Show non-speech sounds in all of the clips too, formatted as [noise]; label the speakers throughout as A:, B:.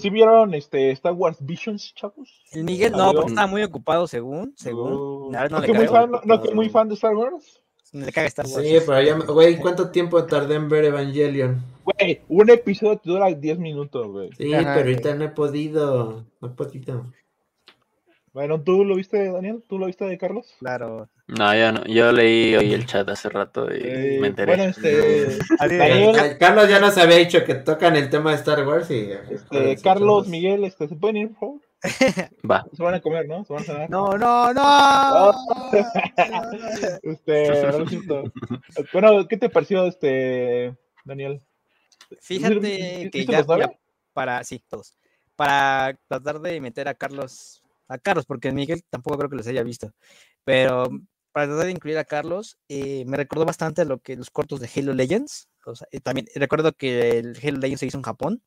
A: ¿Sí vieron este Star Wars Visions, chavos?
B: El Miguel no, porque estaba muy ocupado, según. según.
A: Oh. ¿No,
B: le
A: que muy
B: cago.
A: fan, no, no que muy fan de Star Wars?
B: Le caga Star Wars.
C: Sí, pero ya, güey, ¿cuánto tiempo tardé en ver Evangelion?
A: Güey, un episodio te dura 10 minutos, güey.
C: Sí,
B: Ajá.
C: pero ahorita no he podido. No he podido.
A: Bueno, ¿tú lo viste, Daniel? ¿Tú lo viste, Carlos?
B: Claro.
D: No, yo no. Yo leí hoy el chat hace rato y
A: Eh,
D: me enteré.
A: Bueno, este, [laughs]
C: Carlos ya nos había dicho que tocan el tema de Star Wars y.
A: este, Carlos, Miguel, este, ¿se pueden ir, por favor? [laughs]
D: Va.
A: Se van a comer, ¿no? Se van a cenar.
B: No, no, no. [laughs]
A: Este, no lo siento. Bueno, ¿qué te pareció, este, Daniel?
B: Fíjate
A: ¿Sí-
B: que ya, ya para, sí, todos. Para tratar de meter a Carlos, a Carlos, porque Miguel tampoco creo que los haya visto, pero para tratar de incluir a Carlos, eh, me recordó bastante a lo que los cortos de Halo Legends. O sea, también recuerdo que el Halo Legends se hizo en Japón.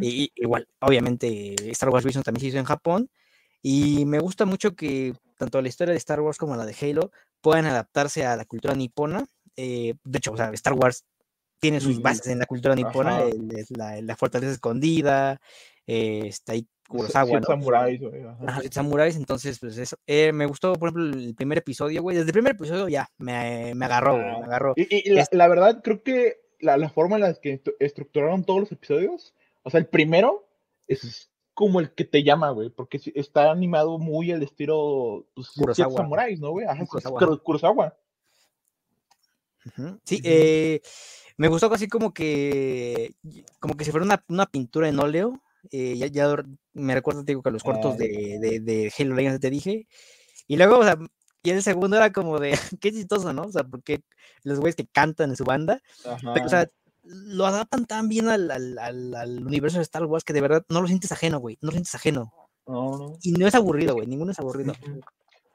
B: Y, y igual, obviamente, Star Wars Vision también se hizo en Japón. Y me gusta mucho que tanto la historia de Star Wars como la de Halo puedan adaptarse a la cultura nipona. Eh, de hecho, o sea, Star Wars tiene sus
A: Ujú.
B: bases en la cultura nipona, el- la fortaleza escondida, eh, está ahí Kurosawa, ¿no?
A: samuráis, güey, ajá.
B: Samuráis, entonces, pues eso. Eh, me gustó, por ejemplo, el primer episodio, güey. Desde el primer episodio ya me, me agarró, güey, me
A: Ah,
B: agarró.
A: Y, y la, verdad, creo que la, la forma en la que estru- estructuraron todos los episodios, o sea, el primero es como el que te llama, güey, porque está animado muy al estilo pues,
B: Kurosawa.
A: samuráis, ¿no, güey? Ajá, sí,
B: Kurosawa.
A: Kuro- Kurosawa.
B: Sí, eh, me gustó casi como que, como que si fuera una, una pintura en óleo. Eh, ya, ya me recuerdo, digo, que los cortos de, de, de Halo Legends te dije. Y luego, o sea, y el segundo era como de, [laughs] qué chistoso, ¿no? O sea, porque los güeyes que cantan en su banda, pero, o sea, lo adaptan tan bien al, al, al- al universo de Star Wars que de verdad no lo sientes ajeno, güey, no lo sientes ajeno.
A: No, no.
B: Y no es aburrido, güey, ninguno es aburrido.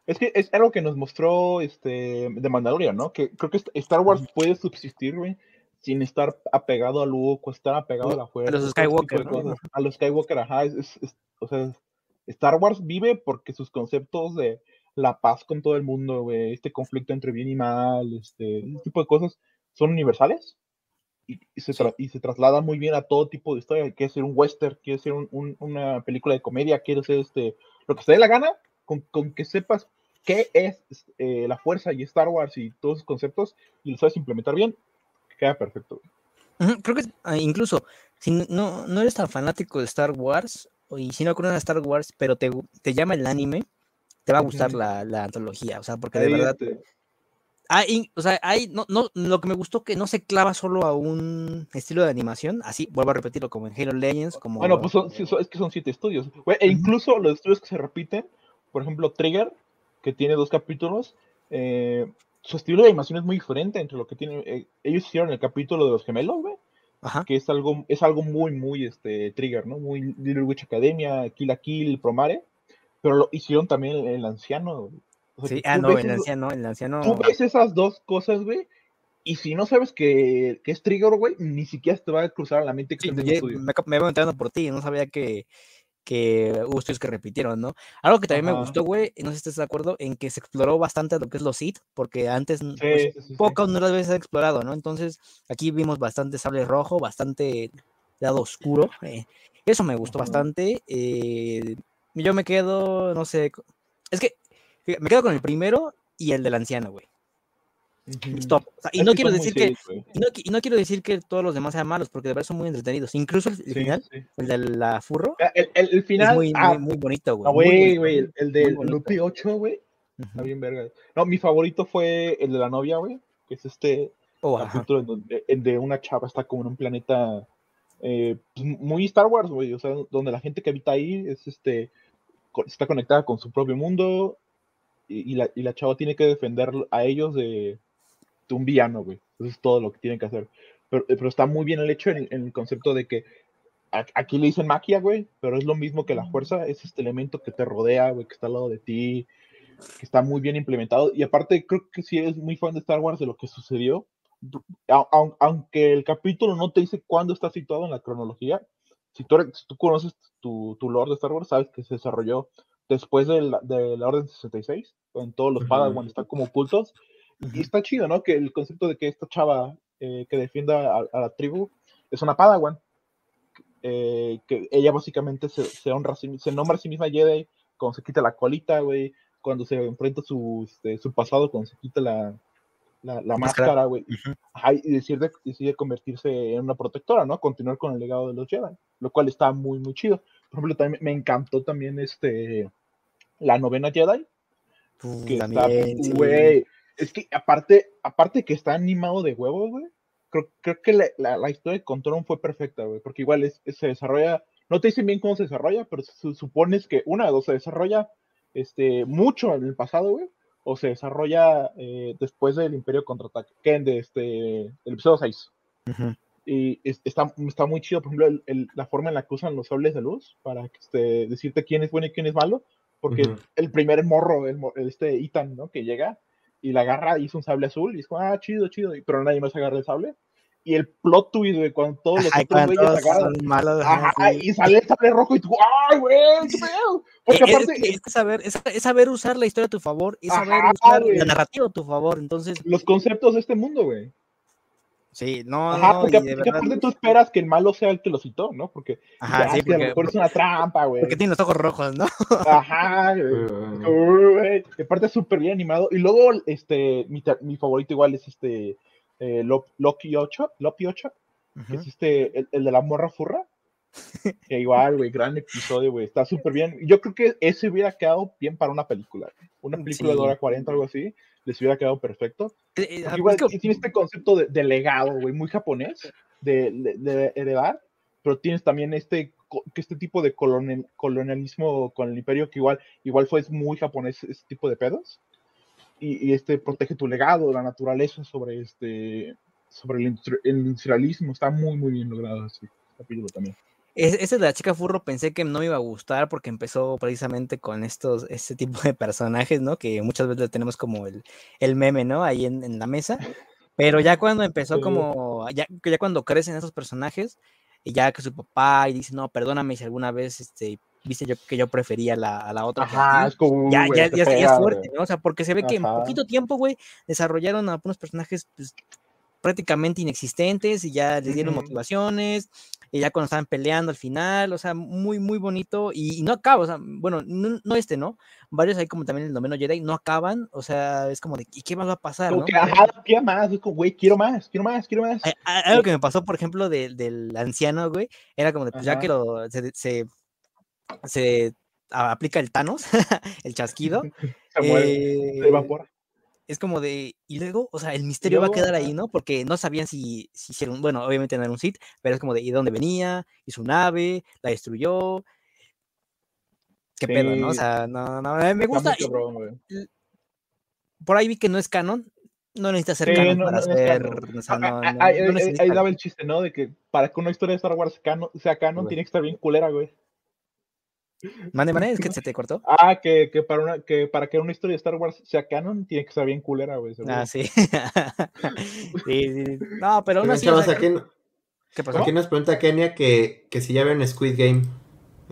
A: Es que es algo que nos mostró este de Mandalorian, ¿no? Que creo que Star Wars puede subsistir, güey, sin estar apegado a Luke estar apegado a la fuerza.
B: los
A: todo ese tipo
B: Skywalker.
A: A los Skywalker, ajá. es- es- es- o sea, Star Wars vive porque sus conceptos de la paz con todo el mundo, güey, este conflicto entre bien y mal, este, tipo de cosas son universales y, y se, tra- y se traslada muy bien a todo tipo de historia. Quiere ser un western, quiere ser un- un- una película de comedia, quiere ser este, lo que se dé la gana, con, con que sepas qué es eh, la fuerza y Star Wars y todos esos conceptos y lo sabes implementar bien, queda perfecto.
B: Creo que ah, incluso si no, no eres tan fanático de Star Wars o- y si no conoces a Star Wars, pero te, te llama el anime, te va a gustar la, la antología. O sea, porque de
A: Ahí,
B: verdad.
A: este,
B: Hay, o sea, hay, no, no, lo que me gustó que no se clava solo a un estilo de animación, así vuelvo a repetirlo, como en Halo Legends, como.
A: Bueno, pues son, sí, son- es que son siete estudios. e incluso los estudios que se repiten, por ejemplo, Trigger, que tiene dos capítulos, eh, su estilo de animación es muy diferente entre lo que tienen. eh, ellos hicieron el capítulo de los gemelos, güey,
B: Ajá.
A: que es algo, es algo muy, muy este, Trigger, ¿no? Muy Little Witch Academia, Kill la Kill, Promare, pero lo hicieron también el, el anciano. O sea,
B: Sí, ah, no, el
A: eso-
B: anciano, el anciano.
A: Tú ves esas dos cosas, güey, y si no sabes que, que es Trigger, güey, ni siquiera te va a cruzar a la mente que
B: Sí, me, me voy enterando por ti, no sabía que, que hubo estudios que repitieron, ¿no? Algo que también me gustó, güey, no sé si estás de acuerdo, en que se exploró bastante lo que es los Sith, porque antes pues,
A: Sí, sí.
B: pocas no las veces se ha explorado, ¿no? Entonces, aquí vimos bastante sable rojo, bastante lado oscuro. eh, Eso me gustó bastante. eh, yo me quedo, no sé. Es que me quedo con el primero y el del anciano, güey. Stop. O sea, y no quiero decir que. Y no, qui- y no quiero decir que todos los demás sean malos, porque de verdad son muy entretenidos. Incluso el, el
A: Sí,
B: final,
A: sí.
B: el de la furro,
A: Ah, El, el, el final.
B: es muy,
A: ah,
B: muy, muy bonito, güey.
A: ah, güey, güey, el, el
B: bonito.
A: Lupi 8, güey. Está bien verga. No, mi favorito fue el de la novia, güey. Que es este
B: Oh, ajá.
A: capítulo en donde en de una chava está como en un planeta eh, pues, muy Star Wars, güey. O sea, donde la gente que habita ahí es este está conectada con su propio mundo. Y, y la, y la chava tiene que defender a ellos de, de un villano, güey. Eso es todo lo que tienen que hacer. Pero, pero está muy bien el hecho en, en el concepto de que a- aquí le dicen magia, güey, pero es lo mismo que la fuerza, es este elemento que te rodea, güey, que está al lado de ti, que está muy bien implementado. Y aparte, creo que sí es muy fan de Star Wars de lo que sucedió. A- aun- aunque el capítulo no te dice cuándo está situado en la cronología, si tú, si tú conoces tu, tu lore de Star Wars, sabes que se desarrolló después de la, de la Orden 66, en todos los. Padawan están como ocultos. Y está chido, ¿no? Que el concepto de que esta chava eh, que defienda a, a la tribu es una Padawan. eh, que ella básicamente se, se honra, nombra a sí misma Jedi cuando se quita la colita, güey, cuando se enfrenta su, este, su pasado, cuando se quita la, la, la
B: Máscara.
A: güey, y decide, decide convertirse en una protectora, ¿no? Continuar con el legado de los Jedi, lo cual está muy, muy chido. Por ejemplo, también me encantó también este, la novena Jedi,
B: Uh,
A: que
B: también,
A: está,
B: sí.
A: Es que aparte, aparte que está animado de huevos, güey, creo, creo que la, la, la historia de Control fue perfecta, güey, porque igual es, es- se desarrolla, no te dicen bien cómo se desarrolla, pero su- supones que una o dos se desarrolla este, mucho en el pasado, güey, o se desarrolla eh, después del Imperio Contraataque, que de este, el episodio 6.
B: Ujú.
A: Y es- está, está muy chido, por ejemplo, el- el- la forma en la que usan los sables de luz para este, decirte quién es bueno y quién es malo, porque el primer morro, el, este Ethan, ¿no? Que llega y la agarra y hizo un sable azul y es como, ah, chido, chido, y- pero nadie más agarra el sable. Y el plot twist, güey, cuando todos los
B: Ay,
A: otros güeyes agarran,
B: malos, ajá, sí.
A: y sale el sable rojo y tú, ¡ay, güey! ¡Qué pedo! Porque
B: es,
A: aparte,
B: es que saber, es, es saber usar la historia a tu favor, es saber
A: Ajá,
B: usar
A: güey.
B: la narrativa a tu favor. Entonces,
A: los conceptos de este mundo, güey.
B: Sí, no,
A: Ajá,
B: no,
A: porque,
B: y de
A: porque
B: verdad.
A: aparte tú esperas que el malo sea el que lo citó, ¿no? Porque,
B: Ajá,
A: ya,
B: sí,
A: que a lo
B: porque,
A: mejor es una trampa, güey.
B: porque tiene los ojos rojos, ¿no?
A: Ajá, güey.
C: Uh,
A: Uy, güey, y aparte es súper bien animado. Y luego, este, mi, favorito igual es este eh, Lo- Loki 8, Loki 8, que es este, el, el de la morra furra. Que igual, güey, gran episodio, güey, está súper bien. Yo creo que ese hubiera quedado bien para una película. Una película
B: Sí.
A: de hora 40, algo así, les hubiera quedado perfecto.
B: Eh, eh,
A: Porque igual
B: es que-
A: tiene este concepto de, de legado, güey, muy japonés, de, de- de heredar, pero tienes también este, este tipo de colonial- colonialismo con el imperio que igual, igual fue muy japonés ese tipo de pedos. Y, y este protege tu legado, la naturaleza sobre este sobre el, el industrialismo, está muy muy bien logrado ese capítulo también.
B: Es- Ese de la chica furro pensé que no me iba a gustar porque empezó precisamente con estos, este tipo de personajes, ¿no? Que muchas veces tenemos como el, el meme, ¿no? Ahí en, en la mesa. Pero ya cuando empezó como, ya, ya cuando crecen esos personajes, y ya que su papá y dice, no, perdóname si alguna vez, este, viste yo que yo prefería la, a la otra.
A: Ajá,
B: ti",
A: es como
B: ya, ya, ya, es fuerte. ¿no? O sea, porque se ve que en poquito tiempo, güey, desarrollaron a unos personajes pues, prácticamente inexistentes y ya les dieron motivaciones, y ya cuando estaban peleando al final, o sea, muy, muy bonito, y, y no acaba, o sea, bueno, no, no este, ¿no? Varios ahí como también el noveno Jedi no acaban, o sea, es como de, ¿y qué más va a pasar,
A: Como
B: no?
A: que, ajá, quiero más, es como, güey, quiero más, quiero más, quiero más.
B: Algo que me pasó, por ejemplo, de- del anciano, güey, era como de, pues ya que lo, se, se, aplica el Thanos, [laughs] el chasquido, [laughs]
A: Se muere,
B: eh,
A: se evapora.
B: Es como de, y luego, o sea, el misterio va a quedar ahí, ¿no? Porque no sabían si, si hicieron, bueno, obviamente no era un Sith, pero es como de, ¿y de dónde venía? ¿Y su nave? ¿La destruyó? ¿Qué pedo, no? O sea, no, no, me gusta.
A: cabrón,
B: por ahí vi que no es canon, no necesita ser
A: Sí,
B: canon
A: no-
B: para
A: no
B: ser, o sea, no,
A: ah,
B: no-
A: ah, Ahí daba el chiste, ¿no? De que para que una historia de Star Wars sea canon, tiene que estar bien culera, güey.
B: Mande, mande, es que [laughs] se te cortó.
A: Ah, que, que, para una, que para que una historia de Star Wars sea canon, tiene que estar bien culera, güey.
B: Ah, sí. [laughs] sí, sí, sí. No, pero aún así,
C: chavos, aquí,
B: ¿qué pasó?
C: aquí nos pregunta Kenia que, que si ya ven Squid Game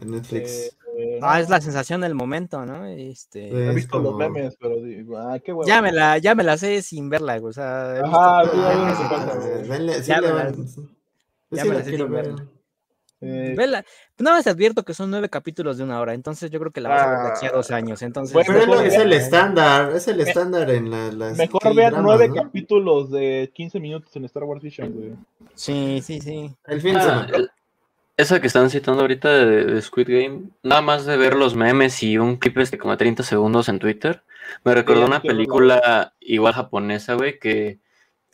C: en Netflix.
A: Eh, eh,
B: Ah, es la sensación del momento, ¿no? Este,
A: he visto los memes, pero digo, ah, qué huevo.
B: ya me la, ya me la sé sin verla, güey, o sea,
A: Ajá,
B: visto
A: sí.
C: Ah, sí
B: Ya
C: le
B: me la-
C: van- sí.
B: Ya
C: sí
A: Eh,
B: Vela. Nada más te advierto que son nueve capítulos de una hora, entonces yo creo que la vas a ver de aquí a dos
A: Ah,
B: años. Entonces,
A: bueno,
C: Pero es, el estándar, es el estándar en la, las
A: mejor vean nueve
C: ¿no?
A: capítulos de 15 minutos en Star Wars Vision, güey.
B: sí, sí, sí.
C: El fin
D: Ah, el- esa que están citando ahorita de, de Squid Game, nada más de ver los memes y un clip este como de 30 segundos en Twitter, me recordó una película igual japonesa, güey, que,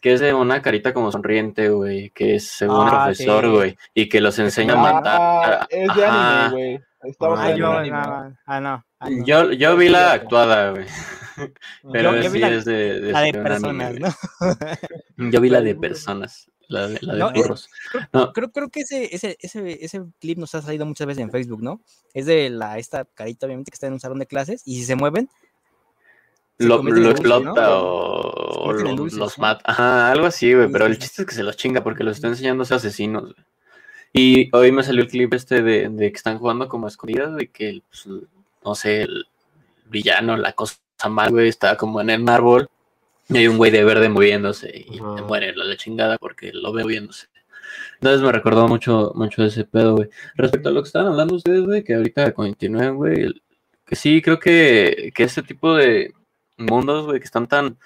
D: que es de una carita como sonriente, güey, que es según un
B: Ah,
D: profesor,
B: sí.
D: güey, y que los enseña a
A: Ah,
D: matar.
A: es de anime, güey.
C: Ah,
B: Ah, yo,
A: anime.
B: no, ah, no, ah, no.
D: Yo, yo vi la actuada, güey, pero
B: Yo- yo vi
D: sí
B: la-
D: es de, de
B: la de
D: anime,
B: personas. ¿no? [laughs]
D: Yo vi la de [laughs] personas, la de, la de
B: No, eh,
D: burros. No,
B: Creo, creo que ese, ese, ese, ese clip nos ha salido muchas veces en Facebook, ¿no? Es de la, esta carita, obviamente, que está en un salón de clases, y si se mueven,
D: lo, lo o, o lo-
B: dulces,
D: los
B: ¿no?
D: mata. Ajá, algo así, güey. Pero el chiste es que se los chinga porque los está enseñando a ser asesinos. güey. Y hoy me salió el clip este de, de que están jugando como a escondidas, de que, pues, no sé, el villano, la cosa mal, güey, está como en el árbol. Y hay un güey de verde moviéndose y te muere la, la chingada porque lo ve moviéndose. Entonces me recordó mucho, mucho ese pedo, güey. Respecto a lo que estaban hablando ustedes, güey, que ahorita continúen, güey, que sí, creo que, que este tipo de mundos, güey, que están tan,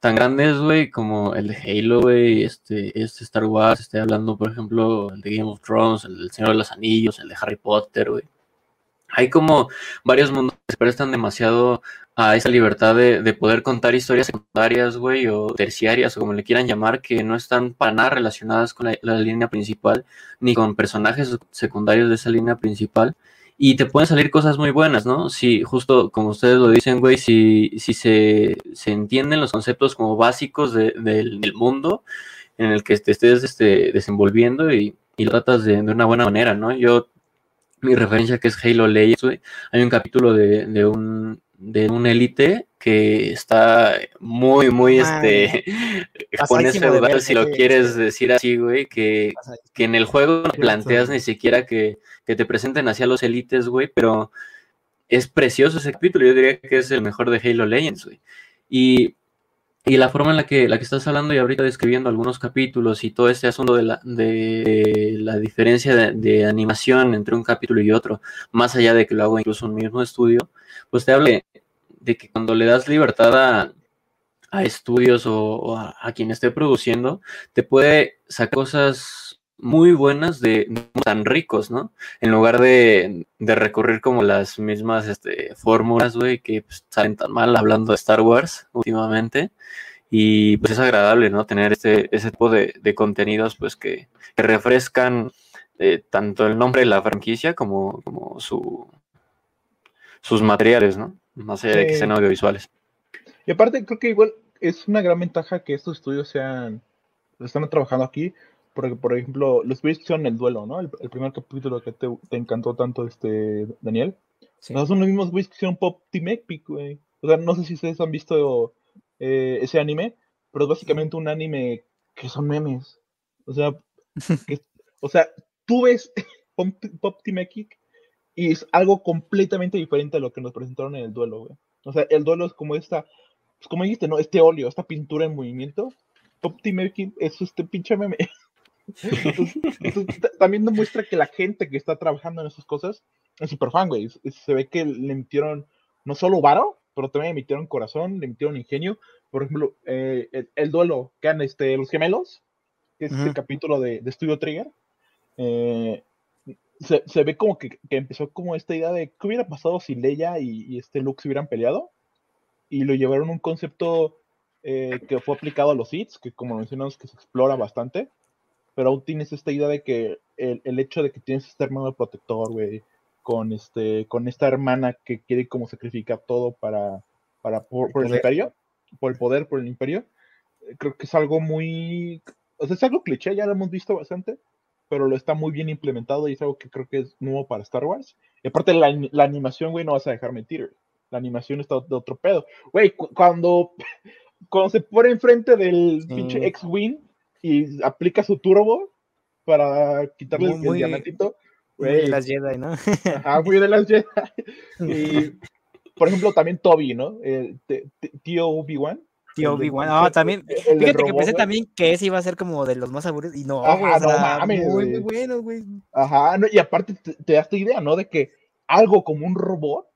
D: tan grandes, güey, como el de Halo, güey, este, este Star Wars, estoy hablando, por ejemplo, el de Game of Thrones, el del Señor de los Anillos, el de Harry Potter, güey. Hay como varios mundos que se prestan demasiado a esa libertad de, de poder contar historias secundarias, güey, o terciarias, o como le quieran llamar, que no están para nada relacionadas con la, la línea principal, ni con personajes secundarios de esa línea principal. Y te pueden salir cosas muy buenas, ¿no? Si, justo como ustedes lo dicen, güey, si, si se, se entienden los conceptos como básicos de- del, mundo en el que te estés este, desenvolviendo y, y lo tratas de, de una buena manera, ¿no? Yo, mi referencia que es Halo Legends, güey, hay un capítulo de, de un de un élite que está muy, muy, este, [laughs] feudal, si lo
B: sí,
D: quieres
B: sí.
D: decir así, güey, que, que en el juego no planteas ni siquiera que, que te presenten hacia los élites, güey, pero es precioso ese capítulo, yo diría que es el mejor de Halo Legends, güey. Y, y la forma en la que, la que estás hablando y ahorita describiendo algunos capítulos y todo este asunto de la, de la diferencia de, de animación entre un capítulo y otro, más allá de que lo hago incluso en un mismo estudio, pues te habla de, de que cuando le das libertad a, estudios o, a, quien esté produciendo, te puede sacar cosas muy buenas de, de tan ricos, ¿no? En lugar de, recurrir como las mismas este, fórmulas, güey, que pues, salen tan mal hablando de Star Wars últimamente. Y pues es agradable, ¿no? Tener este, ese tipo de, contenidos, pues que, que refrescan eh, tanto el nombre de la franquicia como su, sus materiales, ¿no? Más allá de que sean audiovisuales.
A: Y aparte, creo que igual es una gran ventaja que estos estudios sean, están trabajando aquí, porque, por ejemplo, los que hicieron el duelo, ¿no? El, el primer capítulo que te, te encantó tanto, este, Daniel.
B: Sí.
A: No, son los mismos güeyes que hicieron Pop Team Epic, güey. O sea, no sé si ustedes han visto eh, ese anime, pero es básicamente un anime que son memes. O sea, [laughs] que- o sea, tú ves Pop, [laughs] Pop Team Epic y es algo completamente diferente a lo que nos presentaron en el duelo, güey. O sea, el duelo es como esta, pues como dijiste, ¿no? Este óleo, esta pintura en movimiento. Team Epic es este pinche meme. Entonces, entonces, [laughs] ta- también demuestra que la gente que está trabajando en esas cosas es súper fan, güey. Se ve que le metieron no solo varo, pero también le metieron corazón, le metieron ingenio. Por ejemplo, eh, el, el duelo que han este, los gemelos, que es
B: Ujú.
A: el capítulo de, de Studio Trigger. eh, se, se ve como que, que empezó como esta idea de qué hubiera pasado si Leia y, y este Luke se hubieran peleado. Y lo llevaron a un concepto eh, que fue aplicado a los hits, que como mencionamos que se explora bastante. Pero aún tienes esta idea de que el, el hecho de que tienes este hermano protector, güey, con este, con esta hermana que quiere como sacrificar todo para, para por, por el imperio, por el poder, por el imperio, eh, creo que es algo muy, o sea, es algo cliché, ya lo hemos visto bastante, pero lo está muy bien implementado y es algo que creo que es nuevo para Star Wars. Y aparte la, la animación, güey, no vas a dejar mentir. La animación está de otro pedo. Güey, cu- cuando, [laughs] cuando se pone enfrente del
B: Sí.
A: pinche X-Wing y aplica su turbo para quitarle
B: Muy-
A: el,
B: muy-
A: diamantito,
B: Muy de las Jedi, ¿no?
A: ajá, muy de las Jedi. [laughs] Y, por ejemplo, también Toby, ¿no? El t- tío Obi-Wan.
B: Tío Obi-Wan. Ah, también.
A: el
B: Fíjate que pensé también que ese iba a ser como de los más aburridos. Y no,
A: Ajá,
B: o
A: no mames,
B: muy, muy bueno, güey.
A: Ajá, no, y aparte te, te da esta idea, ¿no? De que algo como un robot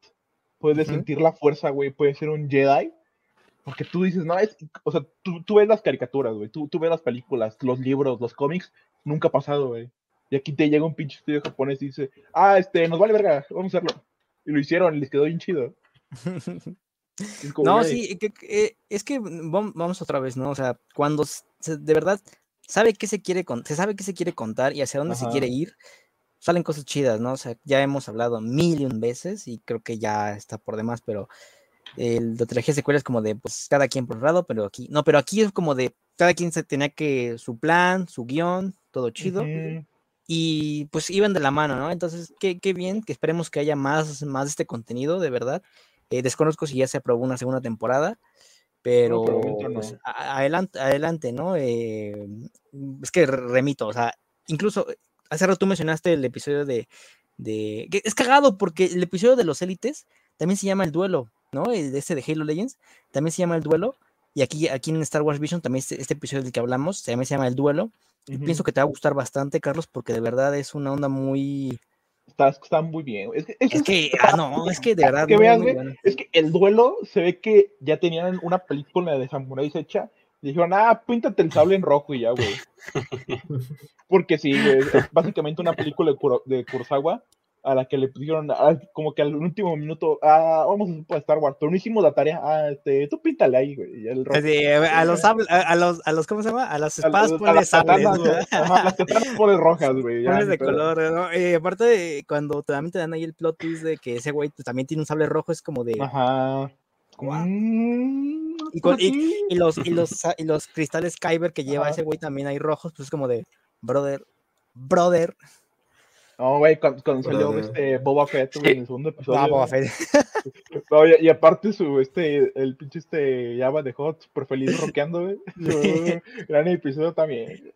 A: puede sentir la fuerza, güey, puede ser un Jedi. Porque tú dices, no, es, o sea, tú, tú ves las caricaturas, güey, tú, tú ves las películas, los libros, los cómics, nunca ha pasado, güey. Y aquí te llega un pinche estudio japonés y dice, ah, este, nos vale verga, vamos a hacerlo. Y lo hicieron, les quedó bien chido. [laughs] Y es como,
B: No,
A: güey,
B: sí, que- que, es que vam- vamos otra vez, ¿no? O sea, cuando se- de verdad sabe qué se quiere con- se sabe qué se quiere contar y hacia dónde se
A: Ajá.
B: quiere ir, salen cosas chidas, ¿no? O sea, ya hemos hablado mil y un veces y creo que ya está por demás, pero el de trilogía secuela es como de, pues, cada quien por un lado, pero aquí, no, pero aquí es como de, cada quien se tenía que, su plan, su guion, todo chido, y pues iban de la mano, ¿no? Entonces, qué, qué bien, que esperemos que haya más, más de este contenido, de verdad. Eh, desconozco si ya se aprobó una segunda temporada, pero
A: no.
B: pues, adelante, adelante, ¿no? Eh, es que re- remito, o sea, incluso eh, hace rato tú mencionaste el episodio de, de... Es cagado porque el episodio de los élites también se llama El Duelo, ¿no? El de ese de Halo Legends también se llama El Duelo Y aquí, aquí en Star Wars Vision, también este, este episodio del que hablamos, también se llama El Duelo. y. Pienso que te va a gustar bastante, Carlos, porque de verdad es una onda muy...
A: Está, está muy bien. Es que, es
B: Es que, ah, no, es que de verdad...
A: que güey,
B: bueno.
A: es que el duelo se ve que ya tenían una película de samuráis hecha. Y dijeron, ah, píntate el sable en rojo y ya, güey. [laughs] Porque sí, güey, es básicamente una película de, Kuro- de Kurosawa a la que le pusieron ah, como que al último minuto, ah, vamos a hacer Star Wars, pero no hicimos la tarea, ah, este, tú píntale ahí, güey. el rojo.
B: Así, a los a, a los, a los, ¿cómo se llama? A las
A: A-
B: espadas
A: a
B: ponle
A: las
B: sables.
A: Ajá, las katanas pones rojas, güey.
B: Pones de color, ¿no? Eh, aparte, de cuando también te dan ahí el plot twist de que ese güey pues, también tiene un sable rojo, es como de...
A: Ajá. Mm,
B: Y con-
A: sí.
B: Y los, y los, sa- y los cristales Kyber que lleva
A: Ajá.
B: ese güey también hay rojos, pues es como de, brother, brother,
A: No, güey, cuando, cuando salió este Boba Fett, güey,
D: Sí.
A: en el segundo episodio.
B: ah, Boba. Fett. [laughs]
A: No, y, y aparte su, este, el pinche este Java dejó súper feliz rockeando, güey. [laughs] [laughs] Gran episodio también.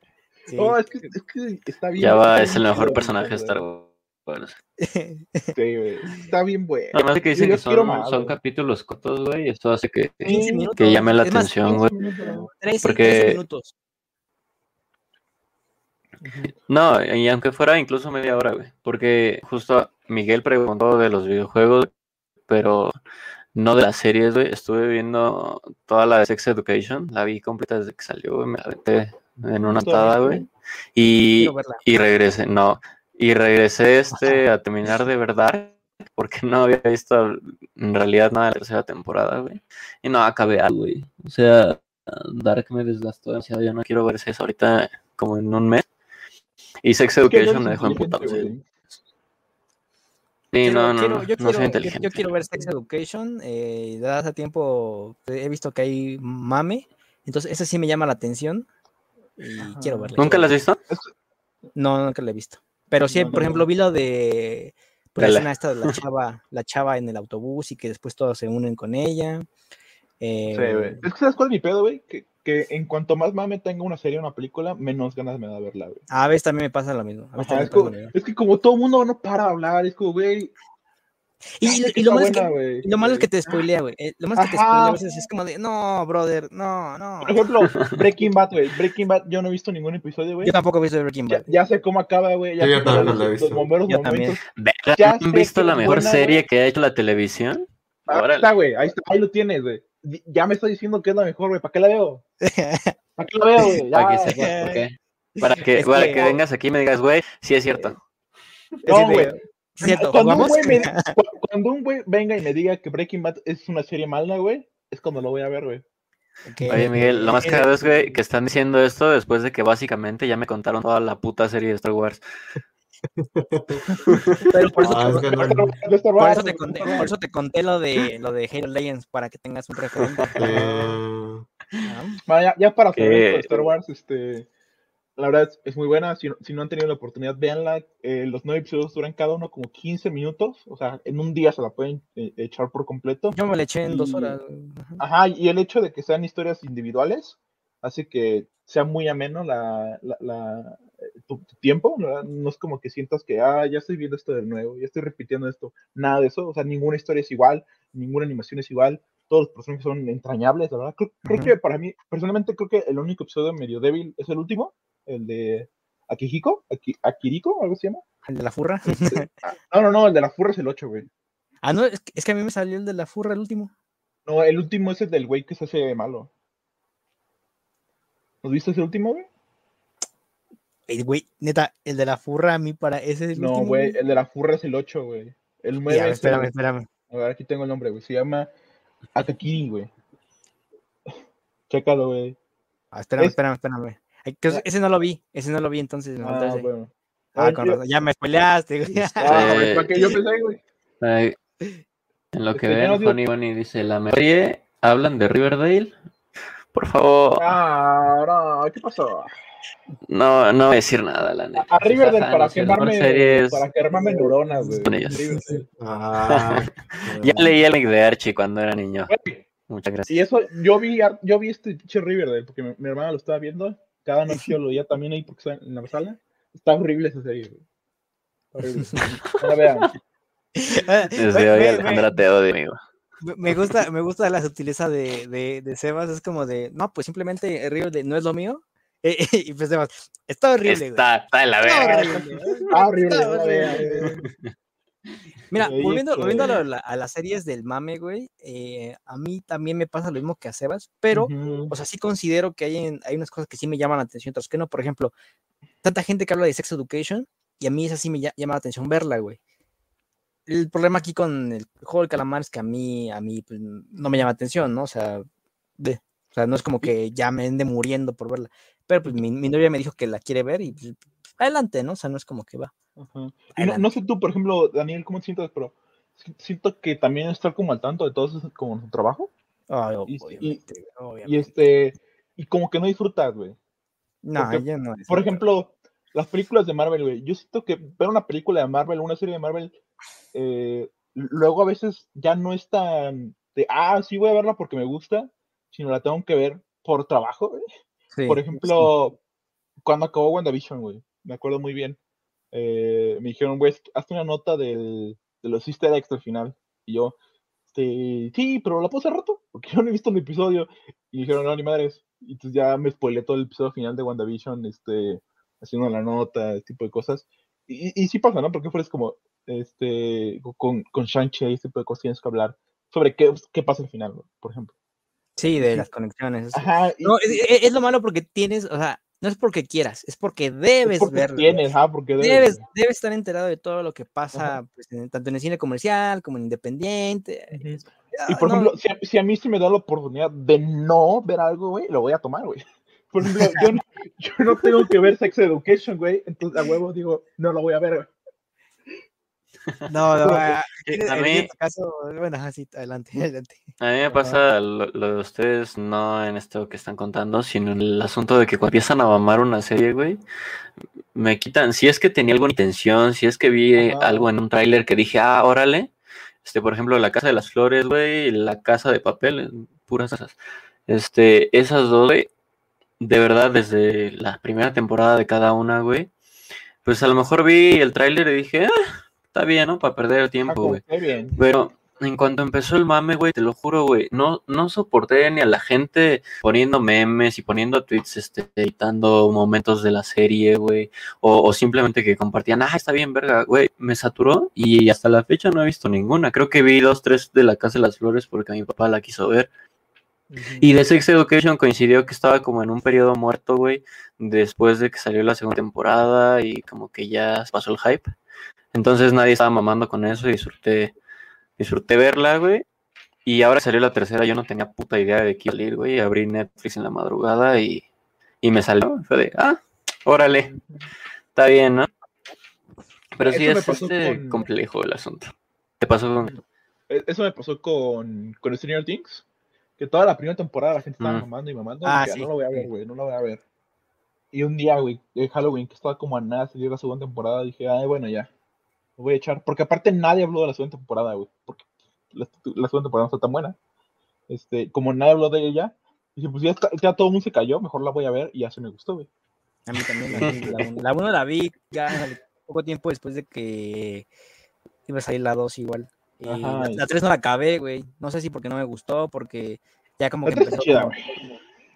B: Sí.
A: No, es que, es que está bien.
D: Java es el mejor personaje de. Star Wars.
A: Sí, güey. Está bien, güey.
D: Además de que dicen que son,
A: más,
D: son capítulos cortos, güey, y esto hace que,
B: 15 minutos.
D: que llame la
B: es más,
D: atención, güey.
B: 13,
D: Porque-
B: 13 minutos.
D: No, y aunque fuera incluso media hora, güey. Porque justo Miguel preguntó de los videojuegos, pero no de las series, güey. Estuve viendo toda la de Sex Education, la vi completa desde que salió, güey. Me la aventé en una
A: ¿Tú la
D: atada, güey. Y, y regresé, no. Y regresé este a terminar de verdad, porque no había visto en realidad nada de la tercera temporada, güey. Y no acabé algo, güey. O sea, Dark me desgastó demasiado. Ya no quiero ver eso ahorita como en un mes. Y Sex Education me dejó emputado. Sí, no, no,
B: quiero-
D: no,
B: yo
D: no
B: quiero-
D: inteligente.
B: Yo, quiero ver Sex Education. Eh, hace tiempo he visto que hay mame. Entonces, ese sí me llama la atención. Y
A: Ajá.
B: quiero verla.
D: ¿Nunca las has visto?
B: No, nunca la he visto. Pero sí,
A: No,
B: por
A: no,
B: ejemplo,
A: no.
B: vi lo de pues, la escena esta de la chava, la chava en el autobús y que después todos se unen con ella.
A: Sí,
B: Eh,
A: güey. Es que ¿sabes cuál es mi pedo, güey? Que, que en cuanto más mame tenga una serie o una película, menos ganas me da verla, güey.
B: a veces también me pasa lo mismo. A veces
A: Ajá,
B: también
A: es,
B: me pasa
A: como,
B: lo mismo.
A: es que como todo el mundo no para de hablar, es como, güey.
B: Y, lo- y malo es que,
A: buena, güey.
B: y lo malo es que te spoilea, güey. Eh, Lo malo es que te spoilea a veces. Es como de, no, brother, no, no.
A: Por ejemplo, Breaking Bad, güey. Breaking Bad, yo no he visto ningún episodio, güey.
B: Yo tampoco he visto Breaking Bad.
A: ya sé cómo acaba, güey. Ya
C: yo también no
A: los,
C: he
A: los
C: visto.
A: bomberos
B: Yo también.
A: momentos.
D: Verga,
A: Ya
D: ¿Han visto la mejor
A: buena,
D: serie que ha hecho la televisión?
A: Ahí
D: Órale.
A: está, güey. Ahí, ahí lo tienes, güey. Ya me está diciendo que es la mejor, güey. ¿Para qué la veo? [laughs] ¿Para qué la veo, güey?
D: Para que
A: Ya.
D: sepas por qué. Para que,
B: Es
D: para
B: que-
D: que vengas aquí y me digas, güey, sí es cierto.
A: No, güey.
B: Cierto,
A: Cuando un, güey me- [laughs] cu- cuando un güey venga y me diga que Breaking Bad es una serie mala, güey, es cuando lo voy a ver, güey.
B: Ok.
D: Oye, Miguel, lo más cagado es, güey, que están diciendo esto después de que básicamente ya me contaron toda la puta serie de Star Wars.
B: Pero por eso,
C: Ah,
B: te,
C: es que no-
A: De Star
B: por
A: Wars,
B: eso te
A: de
B: conté,
A: Star Wars.
B: por eso te conté lo de lo de Halo Legends para que tengas un referente. [laughs]
C: Eh,
B: Ah,
A: Bueno, ya, ya para Star Wars, este, la verdad es, es muy buena. Si, no- si no han tenido la oportunidad, véanla. Eh, los nueve episodios duran cada uno como 15 minutos. O sea, en un día se la pueden eh, echar por completo.
B: Yo me le eché en dos horas.
A: Ajá, y el hecho de que sean historias individuales hace que sea muy ameno la, la- la- tu, tu tiempo. ¿no? No es como que sientas que, ah, ya estoy viendo esto de nuevo, ya estoy repitiendo esto. Nada de eso. O sea, ninguna historia es igual, ninguna animación es igual. Todos los personajes son entrañables, la verdad. Creo, que para mí, personalmente, creo que el único episodio medio débil es el último, el de Akihiko, Aki- Akiriko, algo se llama.
B: El de la furra. [laughs]
A: Ah, No, no, no, el de la furra es el 8, güey.
B: Ah, no, es que, es que a mí me salió el de la furra el último.
A: No, el último es el del güey que se hace malo. ¿Nos viste ese último, güey?
B: El güey, neta, el de la furra a mí para ese es el
A: No, güey, el de la furra es el 8, güey. El 9
B: Ya, espérame,
A: el-
B: espérame.
A: A ver, aquí tengo el nombre, güey. Se llama Akakiri, güey. Chécalo, güey.
B: Ah, espérame,
A: Es-
B: espérame, espérame. Ay, que ese- no lo vi, ese no lo vi, entonces
A: Ah,
B: ese.
A: bueno.
B: Ah,
A: Ay,
B: con razón, ya me spoileaste, güey. [laughs]
A: Ah, güey, ¿para qué yo pensé, güey?
D: Ay, en lo que
A: Este,
D: ven, Funny Bunny dice, la mejor serie, hablan de Riverdale. Por favor,
A: Ah, no, ¿qué pasó?
D: No, no voy a decir nada, la neta.
A: A Riverdale para
D: no sé, la mejor
A: quemarme,
D: serie es-
A: para quemarme neuronas, güey.
D: Con [laughs]
C: ah,
D: Ya leí el de Archie cuando era niño.
A: Güey,
D: Muchas gracias.
A: Y eso, yo vi, yo vi este pinche Riverdale, porque mi, mi hermana lo estaba viendo. Cada noche yo lo veía también ahí porque está en la sala. Está horrible esa serie, güey. Horrible. [laughs] No la vean.
B: Ah,
D: Desde hoy Alejandra te odio, amigo.
B: me- gusta, me gusta la sutileza de, de, de Sebas, es como de, no, pues simplemente Riverdale no es lo mío. Eh, [laughs] y pues Sebas, está horrible, güey.
D: Está, está de la
B: Está
D: verga.
B: horrible, [laughs] güey.
A: Horrible,
B: Está horrible. Mira, volviendo, volviendo a, lo- la- a las series del mame, güey, eh, a mí también me pasa lo mismo que a Sebas, pero, o sea, sí considero que hay, en- hay unas cosas que sí me llaman la atención, otras que no. Por ejemplo, tanta gente que habla de Sex Education y a mí esa sí me lla- llama la atención verla, güey. El problema aquí con el juego del calamar es que a mí, a mí, pues, no me llama la atención, ¿no? O sea, de, o sea, no es como que ya me ende muriendo por verla. Pero pues mi, mi novia me dijo que la quiere ver y pues, adelante, ¿no? O sea, no es como que va.
A: Ajá. Y no, no sé tú, por ejemplo, Daniel, ¿cómo te sientes? Pero si- siento que también estar como al tanto de todo eso es como su trabajo.
B: Ay,
A: Y- y-
B: obviamente,
A: Y
B: obviamente.
A: este, y como que no disfrutas, güey.
B: No,
A: porque,
B: ya no
A: Por ejemplo, las películas de Marvel, güey. Yo siento que ver una película de Marvel, una serie de Marvel, eh, luego a veces ya no es tan de, ah, sí voy a verla porque me gusta, sino la tengo que ver por trabajo, güey.
B: Sí,
A: Por
B: sí.
A: ejemplo, cuando acabó WandaVision, güey, me acuerdo muy bien. eh, me dijeron, güey, hazte una nota del, de los easter eggs del final. Y yo, este, sí, pero la puse rato, porque yo no he visto el episodio. Y me dijeron, no, ni madres. Y entonces ya me spoilé todo el episodio final de WandaVision, este, haciendo la nota, ese tipo de cosas. Y, y sí pasa, ¿no? Porque fueras como, este, con, con Shang-Chi, ese tipo de cosas tienes que hablar sobre qué, qué pasa al final, por ejemplo.
B: Sí, de las conexiones.
A: Ajá, y-
B: No, es, es- es lo malo porque tienes, o sea, no es porque quieras, es porque debes
A: es porque
B: verlo.
A: tienes, ah, porque debes,
B: Debes, debes estar enterado de todo lo que pasa, pues, en- tanto en el cine comercial como en independiente.
A: Y
B: ah,
A: por
B: no,
A: ejemplo, si a, si a mí se me da la oportunidad de no ver algo, güey, lo voy a tomar, güey. Por ejemplo, yo no, yo no tengo que ver Sex Education, güey, entonces a huevo digo, no lo voy a ver, güey.
B: No, no, ah,
D: Sí,
B: en-
D: a
B: en
D: mí-
B: este caso, bueno, así, adelante, [laughs] adelante.
D: A mí me pasa lo, lo de ustedes, no en esto que están contando, sino en el asunto de que cuando empiezan a mamar una serie, güey, me quitan, si es que tenía alguna intención, si es que vi algo en un tráiler que dije, ah, órale, este, por ejemplo, La Casa de las Flores, güey, La Casa de Papel, puras esas, este, esas dos, güey, de verdad, desde la primera temporada de cada una, güey, pues a lo mejor vi el tráiler y dije, ah, está bien, ¿no? Para perder el
A: Ah,
D: tiempo, güey.
A: bien.
D: Pero en cuanto empezó el mame, güey, te lo juro, güey, no, no soporté ni a la gente poniendo memes y poniendo tweets, este, editando momentos de la serie, güey, o, o simplemente que compartían, ah, está bien, verga, güey, me saturó y hasta la fecha no he visto ninguna. Creo que vi dos, tres de la Casa de las Flores porque mi papá la quiso ver. Y de Sex Education coincidió que estaba como en un periodo muerto, güey, después de que salió la segunda temporada y como que ya pasó el hype. Entonces nadie estaba mamando con eso y disfruté, disfruté verla, güey. Y ahora salió la tercera, yo no tenía puta idea de qué salir, güey. Abrí Netflix en la madrugada y, y me salió. Fue de, ah, órale, está bien, ¿no? Pero sí
A: Eso
D: es este
A: con-
D: complejo el asunto. ¿Te pasó con...?
A: E- Eso me pasó con, con Stranger Things, que toda la primera temporada la gente estaba
D: Mm.
A: mamando y mamando.
B: Ah,
A: y dije,
B: sí,
A: no lo voy a ver, güey, no lo voy a ver. Y un día, güey, de Halloween, que estaba como a nada de salir la segunda temporada, dije, ay, bueno, ya, voy a echar. Porque aparte nadie habló de la segunda temporada, güey, porque la, la segunda temporada no está tan buena. Este, como nadie habló de ella, dije, pues ya, está- ya todo el mundo se cayó, mejor la voy a ver y ya se me gustó, güey.
B: A mí también la, la la uno la vi ya poco tiempo después de que iba a salir la 2 igual. Y
A: Ajá,
B: la,
A: y-
B: la 3 no la acabé, güey. No sé si porque no me gustó, porque ya como que empezó
A: chida,
B: como-.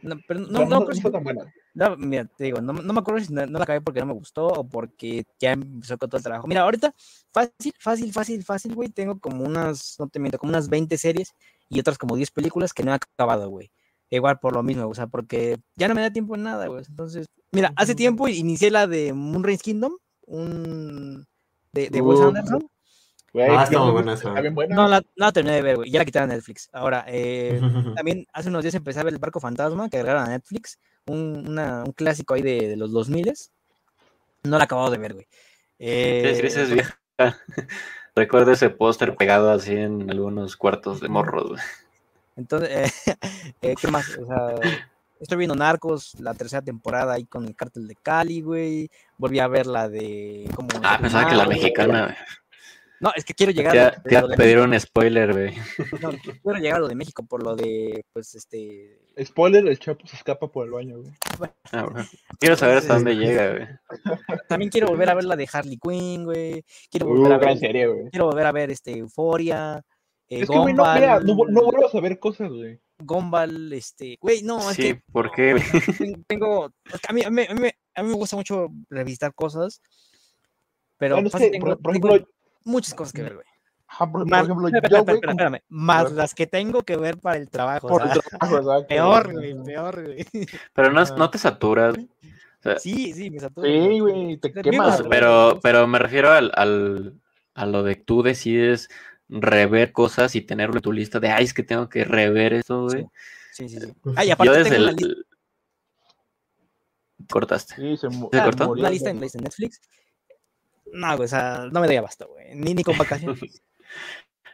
B: No, pero no,
A: No,
B: no,
A: está tan buena.
B: no, mira, te digo, no, no me acuerdo si no, no la acabé porque no me gustó o porque ya empezó con todo el trabajo. Mira, ahorita fácil, fácil, fácil, fácil, güey. Tengo como unas, no te miento, como unas 20 series y otras como 10 películas que no he acabado, güey. Igual por lo mismo, o sea, porque ya no me da tiempo en nada, güey. Entonces, mira, hace tiempo inicié la de Moonrise Kingdom, un de, de Wes
C: Uh,
B: Anderson.
A: Güey,
C: Ah,
A: ya
C: está muy buena esa.
A: Está bien buena.
B: No la, no la terminé de ver, güey. Ya la quitaron de Netflix. Ahora, eh, [laughs] también hace unos días empecé a ver El Barco Fantasma, que agregaron a Netflix, un, una- un clásico ahí de, de los 2000 No la he acabado de ver, güey. Eh,
D: Sí, sí, es vieja. [laughs] Recuerdo ese póster pegado así en algunos cuartos de morros, güey.
B: entonces, eh, [laughs] eh, ¿qué más? O sea, estoy viendo Narcos, la tercera temporada ahí con el cártel de Cali, güey. Volví a ver la de... Como
D: Ah, pensaba que la mexicana, güey.
B: No, es que quiero llegar
D: Te,
B: a,
D: te a pedir un spoiler, güey.
B: No, quiero llegar a lo de México por lo de, pues, este...
A: Spoiler, el Chapo se escapa por el baño, güey.
D: Ah. Quiero saber hasta dónde llega, güey.
B: También quiero volver a ver la de Harley Quinn, güey. Quiero
A: Uh,
B: volver a
A: gran
B: ver
A: serie, güey.
B: quiero volver a ver este Euforia. eh,
A: Es que, güey, no, mira, no, no vuelvas a ver cosas, güey.
B: Gumball, este, güey, no, es
D: Sí,
B: que
D: ¿por qué?
B: tengo, es que a mí, a, mí, a, mí, a mí me gusta mucho revistar cosas, pero
A: Bueno, es
B: fácil
A: que,
B: tengo,
A: por, por
B: tengo
A: ejemplo,
B: muchas cosas que ver, güey.
A: ajá, por, por
B: Más-
A: ejemplo,
B: espera,
A: yo,
B: espera,
A: güey,
B: espera,
A: como-
B: espérame, más las que tengo que ver para el trabajo,
A: por el trabajo, [laughs]
B: peor,
A: güey.
B: peor, güey.
D: Pero no,
B: Ah.
D: no te saturas. güey. O sea,
B: Sí, sí, me satura.
A: Sí, güey, te quemas.
D: pero, pero me refiero al, al- a lo de tú decides rever cosas y tenerlo en tu lista de, ay, es que tengo que rever eso, güey.
B: Sí, sí, sí.
C: Pues,
B: Ah, y
D: Yo
B: aparte
D: desde
B: tengo
D: el...
B: lista,
A: Sí,
D: Cortaste.
A: se, mu-
D: ¿Se
B: ah,
D: cortó?
A: murió,
B: una lista en,
A: güey.
B: lista en Netflix. No, güey, o sea, no me doy abasto, güey. Ni, ni con vacaciones. [laughs]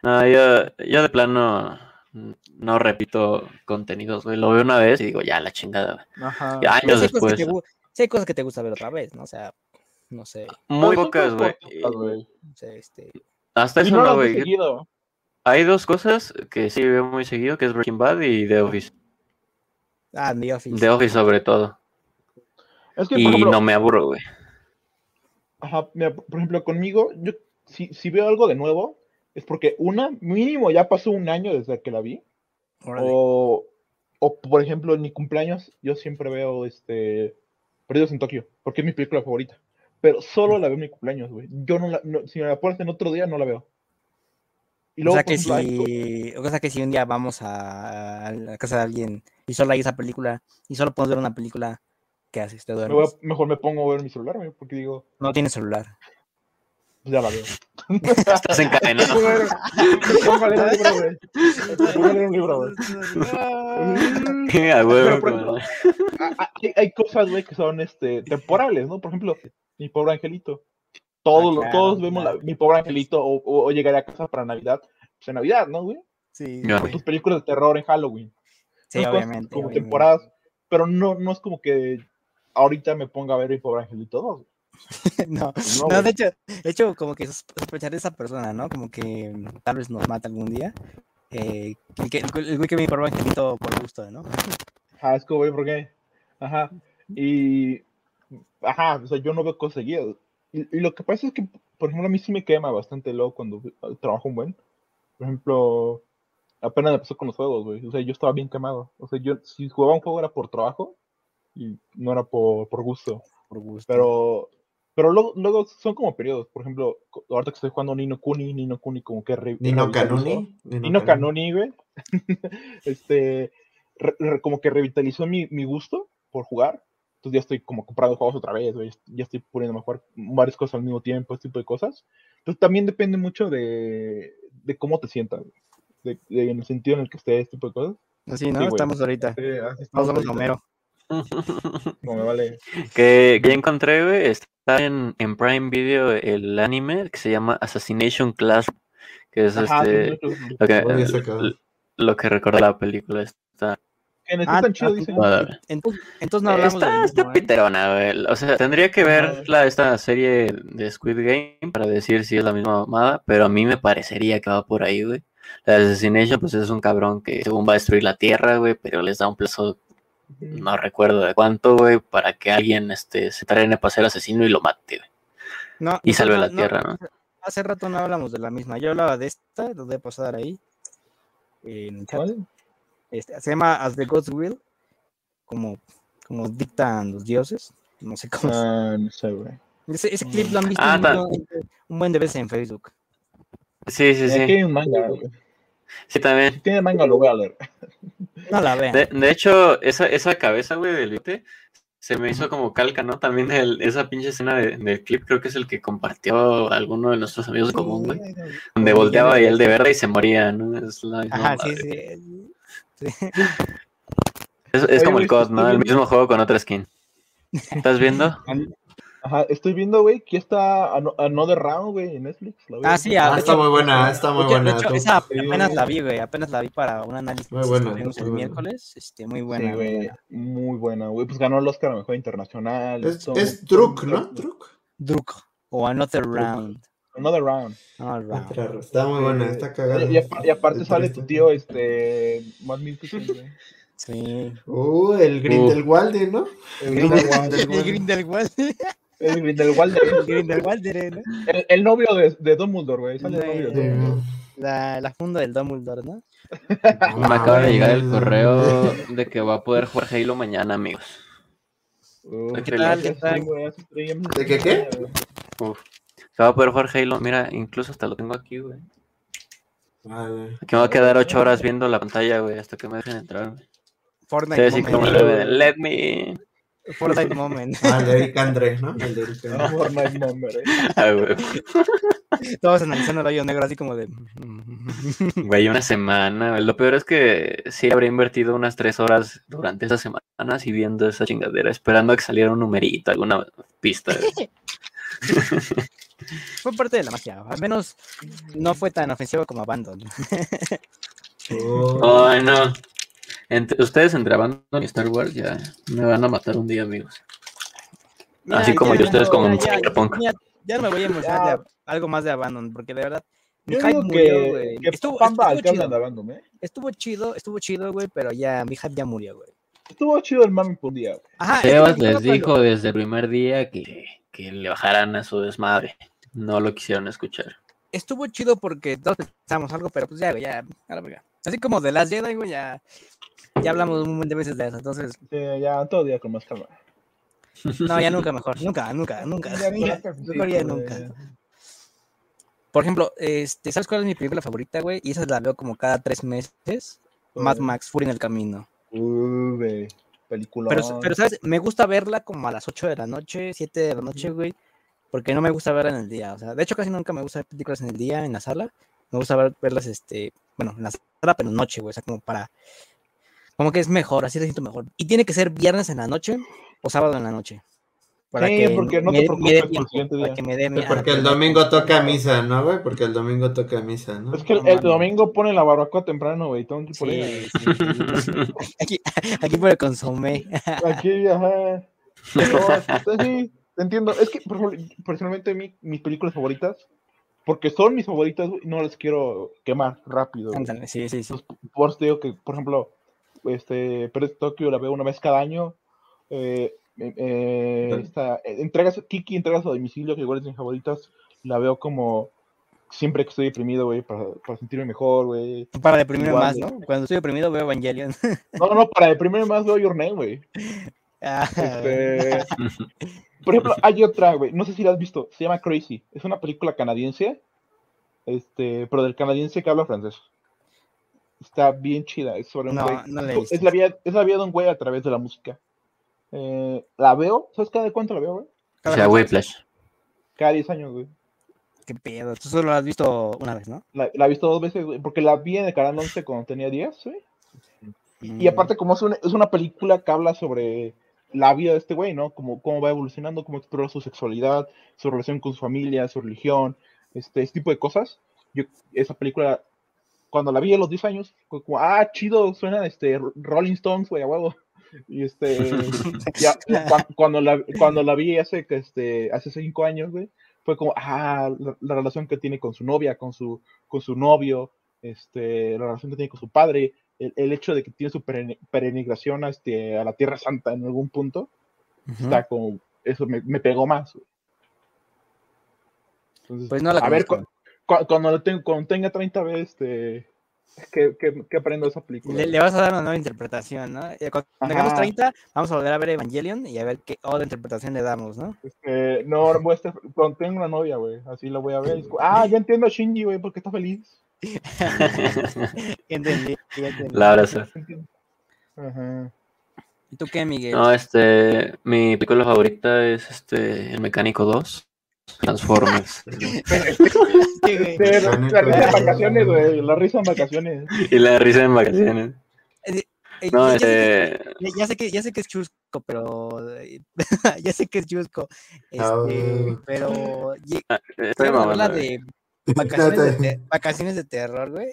D: No, yo, yo de plano mm, no repito contenidos, güey. Lo veo una vez y digo, ya, la chingada, güey.
A: Ajá.
D: Y años
B: Sí hay, cosas que
D: después.
B: te, sí hay cosas que te gusta ver otra vez, ¿no? O sea, no sé,
D: Muy pocas, güey.
B: sé, este...
D: Hasta eso
A: no
D: güey. Hay dos cosas que sí veo muy seguido, que es Breaking Bad y The Office.
B: Ah, The Office.
D: The Office sobre todo.
A: Es que, por
D: Y
A: ejemplo,
D: no me aburro, güey.
A: Ajá, mira, por ejemplo, conmigo, yo si, si veo algo de nuevo, es porque una, mínimo ya pasó un año desde que la vi. O, o, por ejemplo, en mi cumpleaños, yo siempre veo este Perdidos en Tokio, porque es mi película favorita. Pero solo la veo en mi cumpleaños, güey. Yo no la, no- si me la pones en otro día, no la veo. Y
B: o
A: luego,
B: sea
A: por
B: que
A: ejemplo, hay
B: si, o sea que si un día vamos a, a la casa de alguien y solo hay esa película y solo podemos ver una película, ¿qué haces? ¿Te
A: co- me
B: duermes?
A: voy a- mejor me pongo a ver mi celular, güey, porque digo,
B: No tienes celular.
A: ya la veo.
D: Estás encadenado.
A: Me pongo a leer un libro, güey. Me pongo [laughs] a leer un libro, güey. Ah, ah, hay, hay cosas, güey, que son este, temporales, ¿no? Por ejemplo, mi pobre angelito. Todos,
B: claro,
A: todos vemos la- mi pobre angelito o, o, o llegaré a casa para Navidad. Pues en Navidad, ¿no, güey?
B: Sí,
A: tus películas de terror en Halloween.
B: sí, obviamente.
A: Como
B: obviamente.
A: temporadas. Pero no, no es como que ahorita me ponga a ver mi pobre angelito 2. güey. [laughs]
B: no,
A: No,
B: no, de hecho, de hecho, como que sos- sospechar de esa persona, ¿no? Como que mm, tal vez nos mata algún día. Eh, el, que, el güey que me probó angelito por gusto, ¿no?
A: Ajá, [laughs] es como, güey, ¿por qué? Ajá. Y. Ajá, o sea, yo no veo cosas seguidas. Y, y lo que pasa es que, por ejemplo, a mí sí me quema bastante luego cuando trabajo un buen. Por ejemplo, apenas pasó con los juegos, güey. O sea, yo estaba bien quemado. O sea, yo si jugaba un juego era por trabajo y no era por, por gusto.
B: Por gusto.
A: Pero. Pero luego, luego son como periodos. Por ejemplo, ahorita que estoy jugando Nino Kuni, Nino Kuni como que re-
C: Nino
A: revitalizó.
C: Canuni.
A: Nino Canoni, güey. [laughs] este, re- re- como que revitalizó mi, mi gusto por jugar. Entonces ya estoy como comprando juegos otra vez, güey. Ya estoy poniendo a jugar varias cosas al mismo tiempo, este tipo de cosas. Entonces también depende mucho de, de cómo te sientas, güey. de, de- en el sentido en el que estés, este tipo de cosas.
B: Así, ¿no?
A: Sí.
B: Estamos ahorita.
A: Sí, así estamos
B: somos
A: ahorita.
B: Homero.
A: No me vale.
D: que, que ya encontré, güey, está en, en Prime Video el anime que se llama Assassination Class, que es
A: Ajá,
D: este
A: sí, sí, sí.
D: lo que, lo que recuerda la película. Está,
A: En el
B: Ah,
A: tan chido,
B: ah,
A: dicen.
D: Padre.
B: Entonces, entonces no hablamos
D: está,
B: del
D: está
B: mismo, ¿eh?
D: piterona, güey. O sea, tendría que ver la, esta serie de Squid Game para decir si es la misma mamada, pero a mí me parecería que va por ahí, güey. La de Assassination, pues es un cabrón que según va a destruir la Tierra, güey, pero les da un plazo, no recuerdo de cuánto, güey, para que alguien este, se trene para ser asesino y lo mate, güey.
B: No,
D: Y salve
B: no,
D: la
B: no,
D: Tierra, ¿no?
B: Hace rato no hablamos de la misma. Yo hablaba de esta, lo voy a pasar ahí. En el chat.
A: ¿Cuál?
B: Este, se llama As the Gods Will, como, como dictan los dioses. No sé cómo. se-
A: Ah, no sé, güey.
B: Ese, ese clip lo han visto
D: Ah,
B: un, buen- un buen de veces en Facebook.
D: Sí, sí,
A: Aquí
D: sí.
A: hay un manga, güey.
D: Sí, también.
A: Si tiene manga, lo voy a leer. [laughs]
B: No la vean.
D: De, de hecho, esa, esa cabeza, güey, del bigote, se me hizo como calca, ¿no? También el- esa pinche escena de- del clip, creo que es el que compartió alguno de nuestros amigos en común, güey. Donde volteaba y él de verde y se moría, ¿no? Es la misma
B: Ajá, sí,
D: madre.
B: sí. sí.
D: Es, como el COD, ¿no? El mismo juego con otra skin. ¿Estás viendo? [laughs]
A: Ajá, estoy viendo, güey, que está Ano- Another Round, güey, en Netflix. ¿la
B: Ah, sí,
C: Ah,
B: de
C: está
B: hecho-
C: muy buena, está muy
B: de
C: buena.
B: hecho, esa apenas la vi, güey. Apenas la vi para un análisis
C: Muy
B: que
C: buena,
B: tuvimos el
C: muy buena.
B: miércoles. Este, muy buena. muy
A: güey,
B: buena.
A: muy buena, güey. Pues ganó el Oscar a Mejor Internacional.
C: Es,
A: todo-
C: Druk, ¿no? Druk.
B: Druk o Another Round.
A: Another Round.
B: Another round.
C: Otra- Está muy buena, está cagada.
A: Y, y apa- y aparte sale tu tío, este, Matt Mikkelsen, güey.
B: Sí.
C: Uh, el Grindelwalde, ¿no?
A: El Grindelwald.
B: El Grindelwald. [laughs]
A: El Grindelwald. [laughs]
B: El Grindelwald, ¿no?
A: El, el novio de, de Dumbledore, güey. Sale el novio de
B: Sí.
A: Dumbledore.
B: La, la funda del Dumbledore, ¿no?
D: Me acaba de llegar el correo de que va a poder jugar Halo mañana, amigos. ¿Qué
B: tal?
A: sí.
C: ¿De qué, qué?
D: Uf. Se va a poder jugar Halo. Mira, incluso hasta lo tengo aquí, güey.
C: Vale.
D: Aquí me va a quedar ocho horas viendo la pantalla, güey, hasta que me dejen entrar. güey.
B: Fortnite
D: Sí, así como le- let me.
B: Fortnite Moment. [laughs]
C: Ah, el de Eric André, ¿no? El de Eric André.
A: No, Fortnite Number, eh. [laughs]
D: Ah, güey.
B: Todos analizando el hoyo negro, así como de.
D: Güey, una semana. güey. Lo peor es que sí habría invertido unas tres horas durante esas semanas y viendo esa chingadera, esperando a que saliera un numerito, alguna pista. [laughs]
B: Fue parte de la magia. Al menos no fue tan ofensivo como Abandon.
C: Oh.
D: Ay, no. Entre- ustedes entre Abandon y Star Wars ya me van a matar un día, amigos. Así como yo, ustedes
B: no,
D: como
B: ya,
D: Cyberpunk.
B: ya- ya no me voy a de algo más de Abandon, porque de verdad. Mi
A: Yo
B: hype
A: digo
B: murió,
A: que,
B: güey.
A: que
B: Estuvo,
A: Pamba
B: chido.
A: de Abandon, ¿eh?
B: Estuvo chido, estuvo chido, güey, pero ya mi hype ya murió, güey.
A: Estuvo chido el mami por un día, güey.
B: Ajá,
D: Sebas les dijo desde el primer día que, que le bajaran a su desmadre. No lo quisieron escuchar.
B: estuvo chido porque todos pensamos algo, pero pues ya, güey, ya, a la verga. Así como de las Jedi, güey, ya, ya hablamos un montón de veces de eso, entonces,
A: Sí, ya todo día con más calma.
B: no, ya nunca mejor, nunca, nunca, nunca,
A: Ya, ya, [laughs]
B: mejor ya
A: sí,
B: nunca. Por ejemplo, este, ¿sabes cuál es mi película favorita, güey? Y esa la veo como cada tres meses, Mad. Max, Fury en el Camino.
A: Uy, güey. Película.
B: Pero, pero, ¿sabes? Me gusta verla como a las 8 de la noche, 7 de la noche, güey, porque no me gusta verla en el día, o sea, de hecho casi nunca me gusta ver películas en el día, en la sala, me gusta ver- verlas, este, bueno, en la sala, pero en noche, güey, o sea, como para, como que es mejor, así la siento mejor. Y tiene que ser viernes en la noche o sábado en la noche.
A: Sí, porque no te
B: me- me dé
A: preocupes por el
B: tiempo,
A: siguiente
B: para
A: día.
B: que me dé mi-
C: Porque el
B: me-
C: domingo toca misa, ¿no, güey? Porque el domingo toca misa, ¿no?
A: Es que el,
B: No
A: el domingo pone la barbacoa temprano, güey. Que
B: Sí,
A: ella.
B: sí, sí, sí. [laughs] Aquí, aquí por el consomé.
A: Aquí, ajá. No, sí, te entiendo. Es que, por ejemplo, personalmente, mi- mis películas favoritas, porque son mis favoritas, güey, no las quiero quemar rápido. güey.
B: Sí, sí, sí.
A: Por eso te digo que, por ejemplo, este, Pérez de Tokio la veo una vez cada año. Eh, eh, eh, esta, eh, entregas, Kiki, entregas a domicilio, que igual es de mis favoritas, la veo como siempre que estoy deprimido, güey, para, para sentirme mejor, güey.
B: Para deprimirme
A: Igual,
B: más. ¿no? Cuando estoy deprimido veo Evangelion.
A: No, no, no, para deprimirme más veo Your Name, güey. [laughs]
B: Ah,
A: Este, por ejemplo, hay otra, güey, no sé si la has visto, se llama Crazy. Es una película canadiense, este, pero del canadiense que habla francés. Está bien chida, es sobre un
B: No,
A: güey.
B: no la
A: es, la vida, es la vida de un güey a través de la música. Eh, la veo, ¿sabes cada cuánto la veo, güey?
D: O
B: cada
D: sea,
B: vez-
D: Whiplash.
A: Cada 10 años, güey.
B: Qué pedo. Tú solo lo has visto una vez, ¿no?
A: La, la he visto dos veces, güey, porque la vi en el canal 11 cuando tenía 10, güey.
B: Mm.
A: Y aparte, como es una, es una película que habla sobre la vida de este güey, ¿no? Como cómo va evolucionando, cómo explora su sexualidad, su relación con su familia, su religión, este, este tipo de cosas. Yo, esa película, cuando la vi a los 10 años, fue como, ah, chido, suena este, Rolling Stones, güey, a huevo. Y este, [laughs] ya, cuando, la, cuando la vi hace, que, este, hace 5 años, güey, fue como, ah, la, la relación que tiene con su novia, con su, con su novio, este, la relación que tiene con su padre, el, el hecho de que tiene su peregrinación a, este, a la Tierra Santa en algún punto, está como, eso me, me pegó más. Entonces,
B: Pues no la
A: a ver,
B: conozco.
A: Cuando, lo tengo- cuando tenga 30 veces, este, que, que, que aprendo esa película.
B: Le, le vas a dar una nueva interpretación, ¿no? Y Cuando tengamos
A: Ajá.
B: 30, vamos a volver a ver Evangelion y a ver qué otra interpretación le damos, ¿no?
A: Este, no, [laughs] estar- cuando tenga una novia, güey, así la voy a ver. [laughs] ah, ya entiendo a Shinji, güey, porque está feliz. [laughs]
B: Entendí, ya entendí.
D: La abrazo.
A: Ajá.
B: ¿Y tú qué, Miguel?
D: No, este, mi película favorita es este, El Mecánico 2, Transformers.
A: La, risa en vacaciones, güey, la risa en vacaciones.
D: y la risa en vacaciones.
B: Eh,
D: No,
B: ya, ya sé que,
D: este,
B: ya- sé que ya sé que es chusco, pero eh, [laughs] ya sé que es chusco. Este,
C: Ah.
B: pero
D: ah, estoy
B: ¿llegaron a ver la
D: mamando. güey.
B: de vacaciones de, [laughs] vacaciones de terror, güey.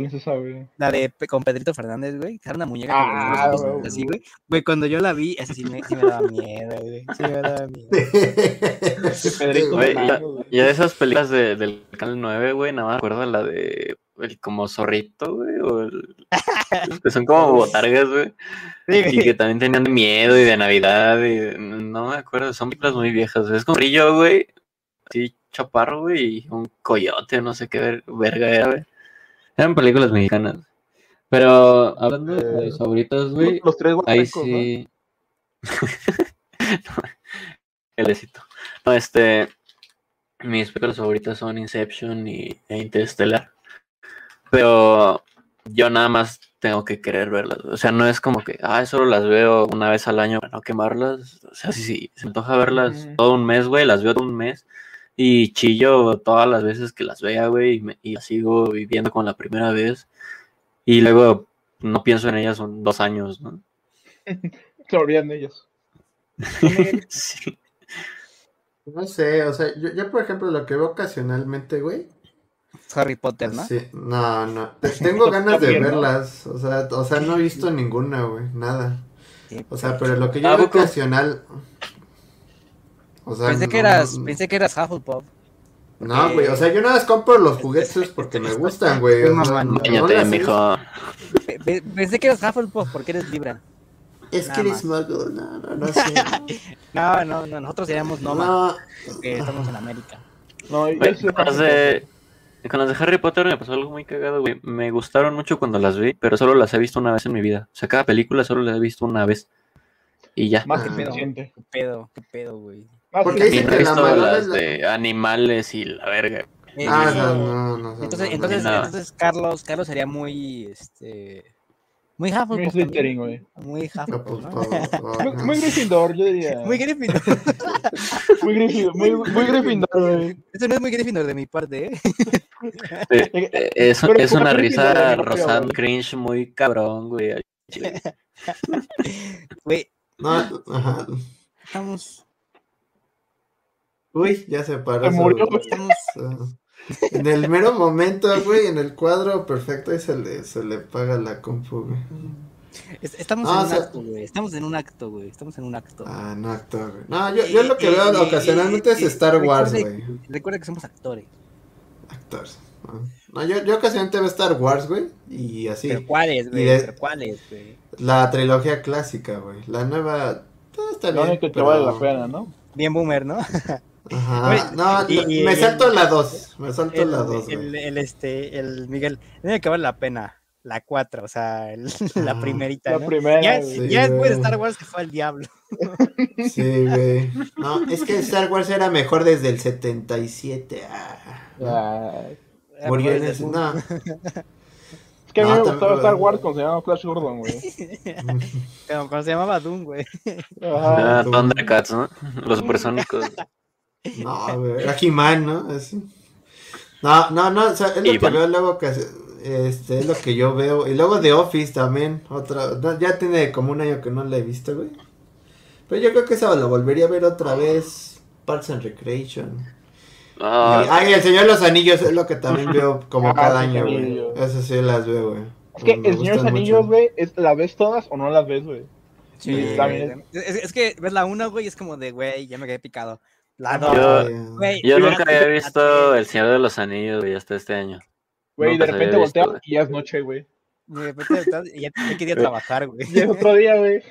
A: ¿Cuál es esa, güey?
B: La de con Pedrito Fernández, güey. que era una muñeca con los
A: Ah,
B: ojos
A: güey.
B: así, güey. Güey, cuando yo la vi, esa sí me, sí me daba miedo, güey. Sí me daba miedo. [laughs]
A: Pedrito
D: Güey,
A: Fernández,
D: ya de esas películas de- del Canal 9, güey, nada más recuerdo la de el como zorrito, güey, o el- que son como botargas, güey,
B: Sí,
D: y que también tenían de miedo y de Navidad, y de- no me acuerdo, son películas muy viejas, es con brillo, güey, así chaparro, güey, y un coyote, no sé qué ver- verga era, güey. Eran películas mexicanas. Pero hablando de
A: Eh,
D: favoritas, güey,
A: Los tres
D: ahí
A: huastecos, ¿no?
D: sí. [laughs] El éxito. No, este. Mis películas favoritas son Inception y e Interstellar. Pero yo nada más tengo que querer verlas. O sea, no es como que, ah, solo las veo una vez al año para no quemarlas. O sea, sí, sí, se me antoja verlas todo un mes, güey, las veo todo un mes. Y chillo todas las veces que las vea, güey, y, me- y las sigo viviendo como la primera vez. Y luego no pienso en ellas en dos años, ¿no? [laughs]
A: Olvidan de ellos. [laughs] [laughs]
D: sí.
C: No sé, o sea, yo, yo, por ejemplo lo que veo ocasionalmente, güey.
B: Harry Potter, ¿no?
C: Sí, no, no. Te- Tengo ganas de verlas. O sea, o sea, no he visto ninguna, güey. Nada. O sea, pero lo que yo
D: ¿A
C: veo ocasional. O sea,
B: Pensé que eras,
C: no-
B: pensé que eras Hufflepuff.
C: No, güey, o sea, yo nada más compro los juguetes porque me gustan, güey.
B: No,
C: no las
D: mijo.
B: Pe- pe- Pensé que eras Hufflepuff porque eres Libra.
C: Es
B: Nada
C: que eres mago, no, no, no sé. [laughs]
B: No, no, no, nosotros seríamos Noma,
C: No,
B: porque estamos en América.
A: No, yo soy
D: con las de, con las de Harry Potter me pasó algo muy cagado, güey. Me gustaron mucho cuando las vi, pero solo las he visto una vez en mi vida. O sea, cada película solo la he visto una vez. Y ya.
A: más que
C: Ah.
A: suficiente.
B: ¿Qué pedo? ¿Qué pedo, güey?
A: Más
C: ¿Por
A: que
C: qué
D: Y
C: dicen que la
D: visto
C: Madonna
D: las
C: es la-
D: de animales y la verga.
B: Eh,
C: Ah,
B: eh,
C: no, no, no, no,
B: entonces,
C: no,
B: entonces,
D: no.
B: entonces Carlos, Carlos sería muy, este, muy
A: Muy
B: Hufflepuff. también.
A: Slytherin, güey.
B: Muy Hufflepuff,
C: pues,
A: Muy, muy Gryffindor, yo diría. [laughs]
B: Muy Gryffindor. [laughs]
A: Muy Gryffindor, muy, muy Gryffindor, güey.
B: Eso no es muy Gryffindor de mi parte, ¿eh? [laughs]
D: Eh, es, una risa
A: güey.
D: cringe muy cabrón, güey.
B: Güey,
C: No, ajá.
B: estamos,
C: Uy, ya se paró.
A: Se murió,
B: estamos,
C: En el mero momento, güey, en el cuadro perfecto, y se le, se le paga la compu, güey.
B: es- estamos
C: Ah,
B: en
C: o
B: un
C: sea-
B: acto, güey. Estamos en un acto, güey. Estamos en un acto.
C: Ah, no, actor, güey. No, yo, yo lo que veo ocasionalmente es Star Wars, güey.
B: Recuerda que somos actores.
C: Actores. No, No, yo, yo ocasionalmente veo Star Wars, güey. Y así.
B: Pero cuáles, güey.
C: De-
B: Pero cuáles, güey.
C: La trilogía clásica, güey. La nueva. eh, está bien.
A: único que
C: pero-
A: vale la pena, ¿no?
B: Bien boomer, ¿no? [laughs]
C: Ajá. No,
B: y-
C: me salto la 2. Me salto
B: El,
C: la 2,
B: el, el, este, el Miguel. Tiene que vale la pena. La 4, o sea, el- [laughs] la
C: Ah,
B: primerita.
A: La
B: ¿no?
A: primera,
B: Ya.
C: Sí,
B: ya después de. Star Wars se fue al diablo. [laughs]
C: Sí, güey. No, es que Star Wars era mejor desde el 77. Ah,
A: Ya.
C: murió en
B: Después
C: ese.
B: de-
C: No.
A: Es que a mí
C: No,
A: me gustaba Star Wars cuando se llamaba Flash Gordon, güey. [laughs]
B: Cuando se llamaba Doom, güey.
D: Ah, Thundercats, ¿no? Los supersónicos.
C: No, [laughs] güey. Era He-Man, ¿no? Así. No, no, no. O sea, es lo que veo luego que. Este, es lo que yo veo. Y luego The Office también. Otra. no, ya tiene como un año que no la he visto, güey. Pero yo creo que esa la volvería a ver otra vez. Parks and Recreation.
D: Ah,
C: Y- Ay, El Señor de los Anillos es lo que también [laughs] veo como
A: Ah,
C: cada
A: sí,
C: año, güey. Eso sí las veo, güey.
A: Es que
C: Me
A: el Señor de los Anillos, güey, es- ¿la ves todas o no las ves, güey?
B: Sí,
C: está
A: bien.
B: Es, es que ves la 1, güey, y es como de, güey, ya me quedé picado. La
A: Ajá.
B: 2,
D: Yo-
B: güey.
D: nunca había visto El Señor de los Anillos, güey, hasta este año.
A: Güey, de repente
D: visto, güey.
A: y ya es noche, güey.
B: De repente estás- y ya te quería trabajar, güey.
A: Y es otro día, güey.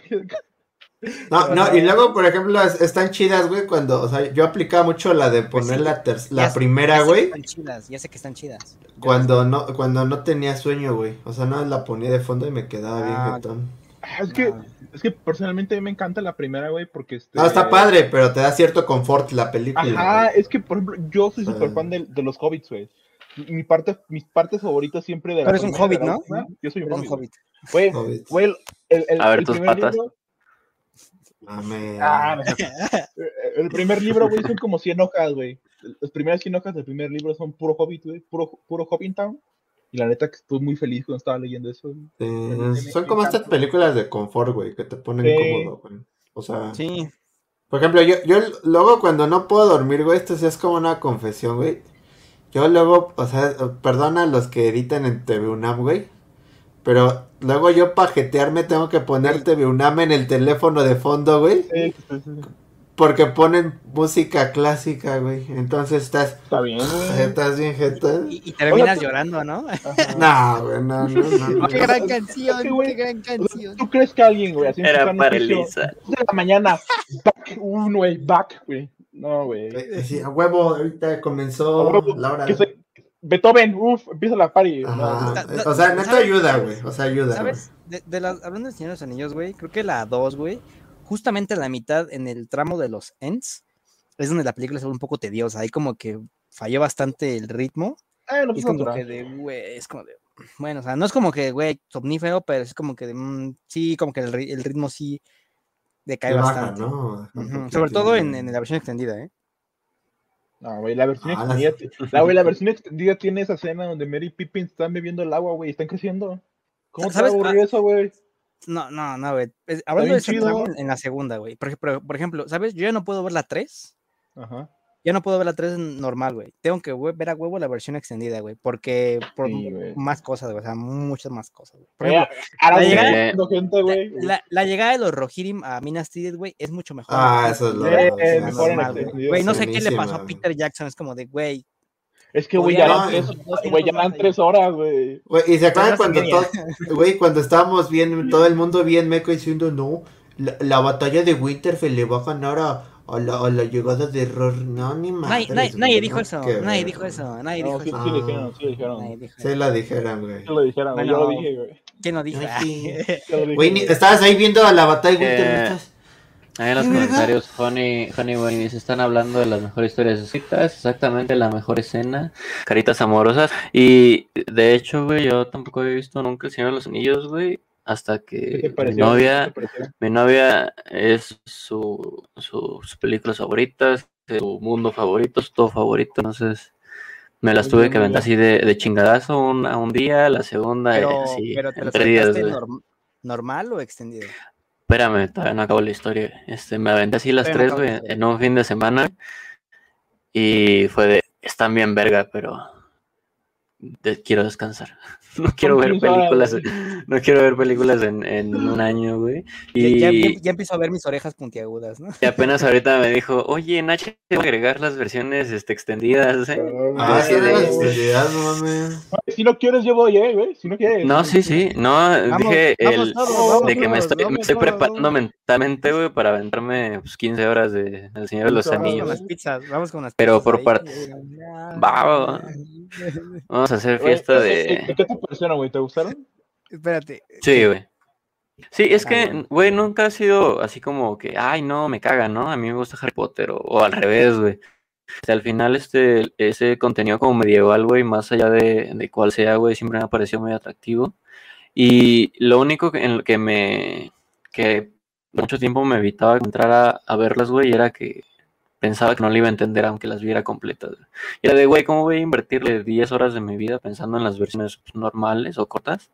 C: No, no, y luego, por ejemplo, es- están chidas, güey, cuando, o sea, yo aplicaba mucho la de poner
B: sí.
C: la, ter-
B: Ya
C: la
B: sé-
C: primera,
B: ya sé que
C: güey,
B: Están chidas, ya sé que están chidas.
C: Cuando no, cuando no tenía sueño, güey. O sea, no la ponía de fondo y me quedaba bien
B: Ah,
C: jetón.
A: Ah, Es que, es que personalmente a mí me encanta la primera, güey, porque este...
C: No, está padre, pero te da cierto confort la película.
A: Ajá,
C: güey.
A: es que, por ejemplo, yo soy
C: Ah.
A: súper fan de, de los hobbits, güey. Mi parte, mis partes favoritas siempre de la
B: Pero eres un hobbit, ¿no?
A: última, Yo soy un hobbit.
B: hobbit.
A: Güey, güey, el, el,
D: A ver
A: el
D: tus
A: primer
D: patas.
A: libro-
C: Mames.
A: Ah, el primer libro, güey, son como 100 hojas, güey. Las primeras 100 hojas del primer libro son puro hobbit, güey, puro, puro Hobbit Town. Y la neta que estuve muy feliz cuando estaba leyendo eso.
C: son como estas películas de confort, güey, que te ponen
A: Sí.
C: cómodo, güey. O sea,
B: Sí,
C: por ejemplo, yo, yo luego cuando no puedo dormir, güey, esto sí es como una confesión, güey. Yo luego, o sea, perdona a los que editan en TV UNAM, güey. Pero luego yo para jetearme tengo que poner TV UNAM en el teléfono de fondo, güey.
A: Sí, sí, sí.
C: Porque ponen música clásica, güey. Entonces estás,
A: Está bien, güey. [laughs]
C: estás bien jeta.
B: y, y terminas
A: Oye,
B: llorando, ¿no?
C: No, güey, no, no, no. no.
B: ¡Qué gran canción!
A: güey,
B: ¡Qué gran canción!
A: ¿Tú crees que alguien, güey, así
D: Era para Elisa.
A: de la mañana, back, un güey, back, güey. No, güey.
C: Eh, sí, a huevo, ahorita comenzó
A: huevo,
C: la hora.
A: soy- Beethoven, uff, empieza la party. No,
B: ta-
C: O sea, neta ayuda, güey. O sea, ayuda.
B: ¿Sabes? De, de las, hablando de Señor de los Anillos, güey, creo que la 2, güey, justamente a la mitad, en el tramo de los ends, es donde la película se vuelve un poco tediosa. Ahí como que falló bastante el ritmo.
A: eh, no
B: y es como que de, güey, es como de, bueno, o sea, no es como que, güey, somnífero, pero es como que de, mm, sí, como que el, ri- el ritmo sí decae
C: baja,
B: bastante.
C: ¿no?
B: Ujú, Sobre todo en, en la versión extendida, ¿eh?
A: No, güey, la versión
C: Ah,
A: extendida. La, güey, la versión extendida tiene esa escena donde Mary y Pippin están bebiendo el agua, güey, y están creciendo. ¿Cómo te va a
B: ¿Sabes?
A: aburrir eso, güey?
B: No, no, no, güey. es- Hablando de
A: chido.
B: en, la segunda, güey. Por ejemplo, por ejemplo, ¿sabes? Yo ya no puedo ver la 3
A: Ajá.
B: Ya no puedo ver la 3 normal, güey. Tengo que hue- ver a huevo la versión extendida, güey. Porque por
A: Sí,
B: más cosas, güey. O sea, muchas más cosas, güey. Por ejemplo,
A: Ahora
B: la llegada-
A: viendo gente, güey.
B: la, la llegada de los Rohirrim a Minas Tirith, güey, es mucho mejor.
C: Ah,
B: güey,
C: eso es lo
B: que
A: Eh,
B: la
C: sí,
B: güey. no sé qué le pasó a. Peter Jackson. Es como de, güey.
A: Es que, güey, ya güey, ya
B: más
A: tres horas, güey.
C: Y se acuerdan cuando
B: no
C: todo,
B: se
C: güey, cuando estábamos bien, todo el mundo bien meco diciendo, no, la, la batalla de Winterfell le va a ganar a, a la, a la llegada de Ror. No, ni más.
B: Nadie, nadie- nadie dijo eso. Nadie dijo eso. Nadie
A: No,
B: dijo
A: sí,
B: eso.
A: dijeron, sí
C: Se la dijeron, güey.
A: Sí lo dijeron, güey, yo lo dije, güey.
B: ¿Quién lo dijo? [laughs]
A: Dije,
C: Güey, estabas ahí viendo a la batalla de
D: Eh,
C: Winterfell.
D: Ahí en los comentarios, Honey, Honey Bunny se están hablando de las mejores historias escritas, exactamente la mejor escena, caritas amorosas. Y de hecho, güey, yo tampoco había visto nunca El Señor de los Anillos, güey, hasta
A: ¿Qué te
D: que mi novia, mi novia es su, su, sus películas favoritas, su mundo favorito, su todo favorito. Entonces me las tuve que aventar así de, de chingadazo una, un día, la segunda, eh,
B: Pero,
D: así,
B: pero te
D: tres días.
B: norm- normal o extendido.
D: Espérame, todavía no acabo la historia. Este, me aventé así las tres, güey, en un fin de semana. Y fue de, están bien verga, pero de- quiero descansar. No [laughs] quiero ver películas, no quiero ver películas en, en [laughs] un año, güey.
B: Ya,
D: Y,
B: ya- ya empiezo a ver mis orejas puntiagudas, ¿no?
D: y apenas [laughs] ahorita me dijo, oye, en H agregar las versiones este, extendidas, ¿eh?
C: Ah,
D: Sí,
C: sí,
D: de-
C: la extensidad, no mames.
A: Si no quieres, yo voy, eh, güey. Si no quieres.
D: No, sí, sí, no,
B: Vamos,
D: dije
B: vamos
D: el,
B: vamos
D: de que me estoy, me estoy preparando
B: vamos.
D: mentalmente, güey, para aventarme pues, 15 horas de El Señor de los Anillos.
B: con las pizzas, vamos con las
D: Pero
B: pizzas
D: por Va, va, va. Vamos a hacer
A: Güey,
D: fiesta
A: ¿qué- qué-
D: de...
A: ¿Qué te parecieron, güey? ¿Te gustaron?
B: Espérate.
D: Sí, güey. Sí, es
B: Ah,
D: que, güey, nunca ha sido así como que, ay, no, me caga, ¿no? A mí me gusta Harry Potter o, o al revés, güey. O sea, al final, este, ese contenido como medieval, güey, más allá de, de cuál sea, güey, siempre me ha parecido muy atractivo. Y lo único que, en lo que me, que mucho tiempo me evitaba entrar a, a verlas, güey, era que pensaba que no le iba a entender aunque las viera completas. Y era de, güey, ¿cómo voy a invertirle 10 horas de mi vida pensando en las versiones normales o cortas?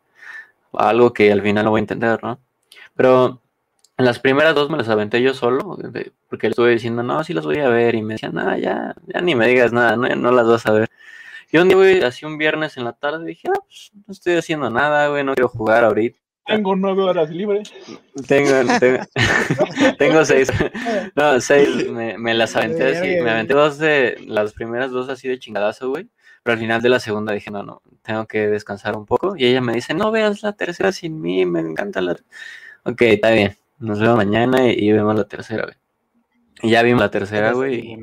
D: Algo que al final no voy a entender, ¿no? Pero en las primeras dos me las aventé yo solo, porque le estuve diciendo, no, sí las voy a ver, y me decían, no, ya, ya ni me digas nada, no, no las vas a ver. Y un día, güey, así un viernes en la tarde, dije, ah, pues no estoy haciendo nada, güey, no quiero jugar ahorita.
A: Tengo nueve horas libres.
D: Tengo, tengo, [laughs] tengo seis. No, seis. Me, me las aventé así. Me aventé dos de las primeras dos así de chingadazo, güey. Pero al final de la segunda dije, no, no, tengo que descansar un poco. Y ella me dice, no veas la tercera sin mí, me encanta la. Ok, está bien. Nos vemos mañana y, y vemos la tercera, güey. Y ya vimos la tercera, güey. y-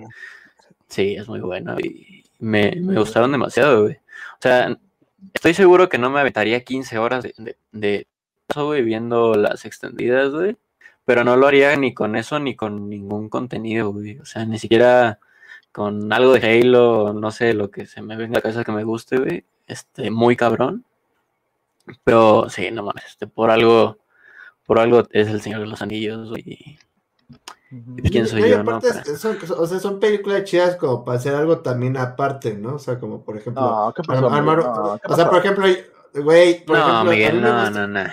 D: Sí, es muy buena y me, me gustaron demasiado, güey. O sea, estoy seguro que no me aventaría 15 horas de, de, de güey, viendo las extendidas, güey. Pero no lo haría ni con eso ni con ningún contenido, güey. O sea, ni siquiera con algo de Halo, no sé, lo que se me venga a la cabeza que me guste, güey. Este, muy cabrón. Pero sí, no mames, este, por algo, por algo es el Señor de los Anillos, güey. pues, ¿Quién soy
C: y
D: yo, no?
C: son, o sea, son películas chidas como para hacer algo también aparte, ¿no? O sea, como por ejemplo.
A: No, ¿qué pasó?
C: o sea, por ejemplo, güey, por
D: No,
C: ejemplo,
D: Miguel, no, no, no.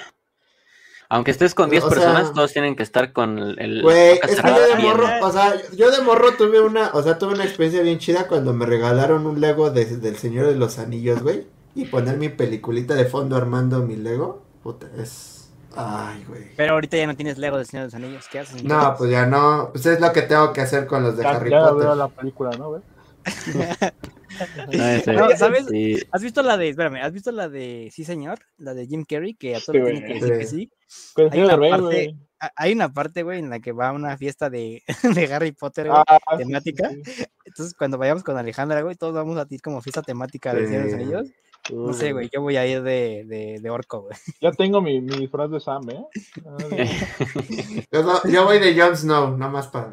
D: Aunque estés con 10
C: O sea-
D: personas, todos tienen que estar con el.
C: Güey, es que yo de morro, o sea, yo de morro tuve una, o sea, tuve una experiencia bien chida cuando me regalaron un Lego de- del Señor de los Anillos, güey. Y poner mi peliculita de fondo armando mi Lego. Puta, es. Ay, güey.
B: Pero ahorita ya no tienes Lego del Señor de los Anillos. ¿Qué haces?
C: No, pues ya no. Pues es lo que tengo que hacer con los de
A: Ya,
C: Harry
A: ya
C: Potter.
A: veo la película, ¿no, güey? [laughs] [laughs]
D: No,
B: ¿sabes?
D: sí.
B: ¿Has visto la de, espérame, ¿has visto la de Sí Señor? La de Jim Carrey, que a todos
A: Sí,
B: le tienen que decir que
C: Sí.
B: Hay una
A: Derbez,
B: parte-
A: güey.
B: hay una parte, güey, en la que va a una fiesta de, [laughs] de Harry Potter, güey.
A: Ah,
B: temática.
A: sí.
B: Entonces, cuando vayamos con Alejandra, güey, todos vamos a ir como fiesta temática de Señor de los. Anillos. No sé, güey, yo voy a ir de, de, de orco, güey.
A: Ya tengo mi, mi disfraz de Sam, ¿eh? [laughs]
C: Yo, no- yo voy de Jon Snow, nada más para.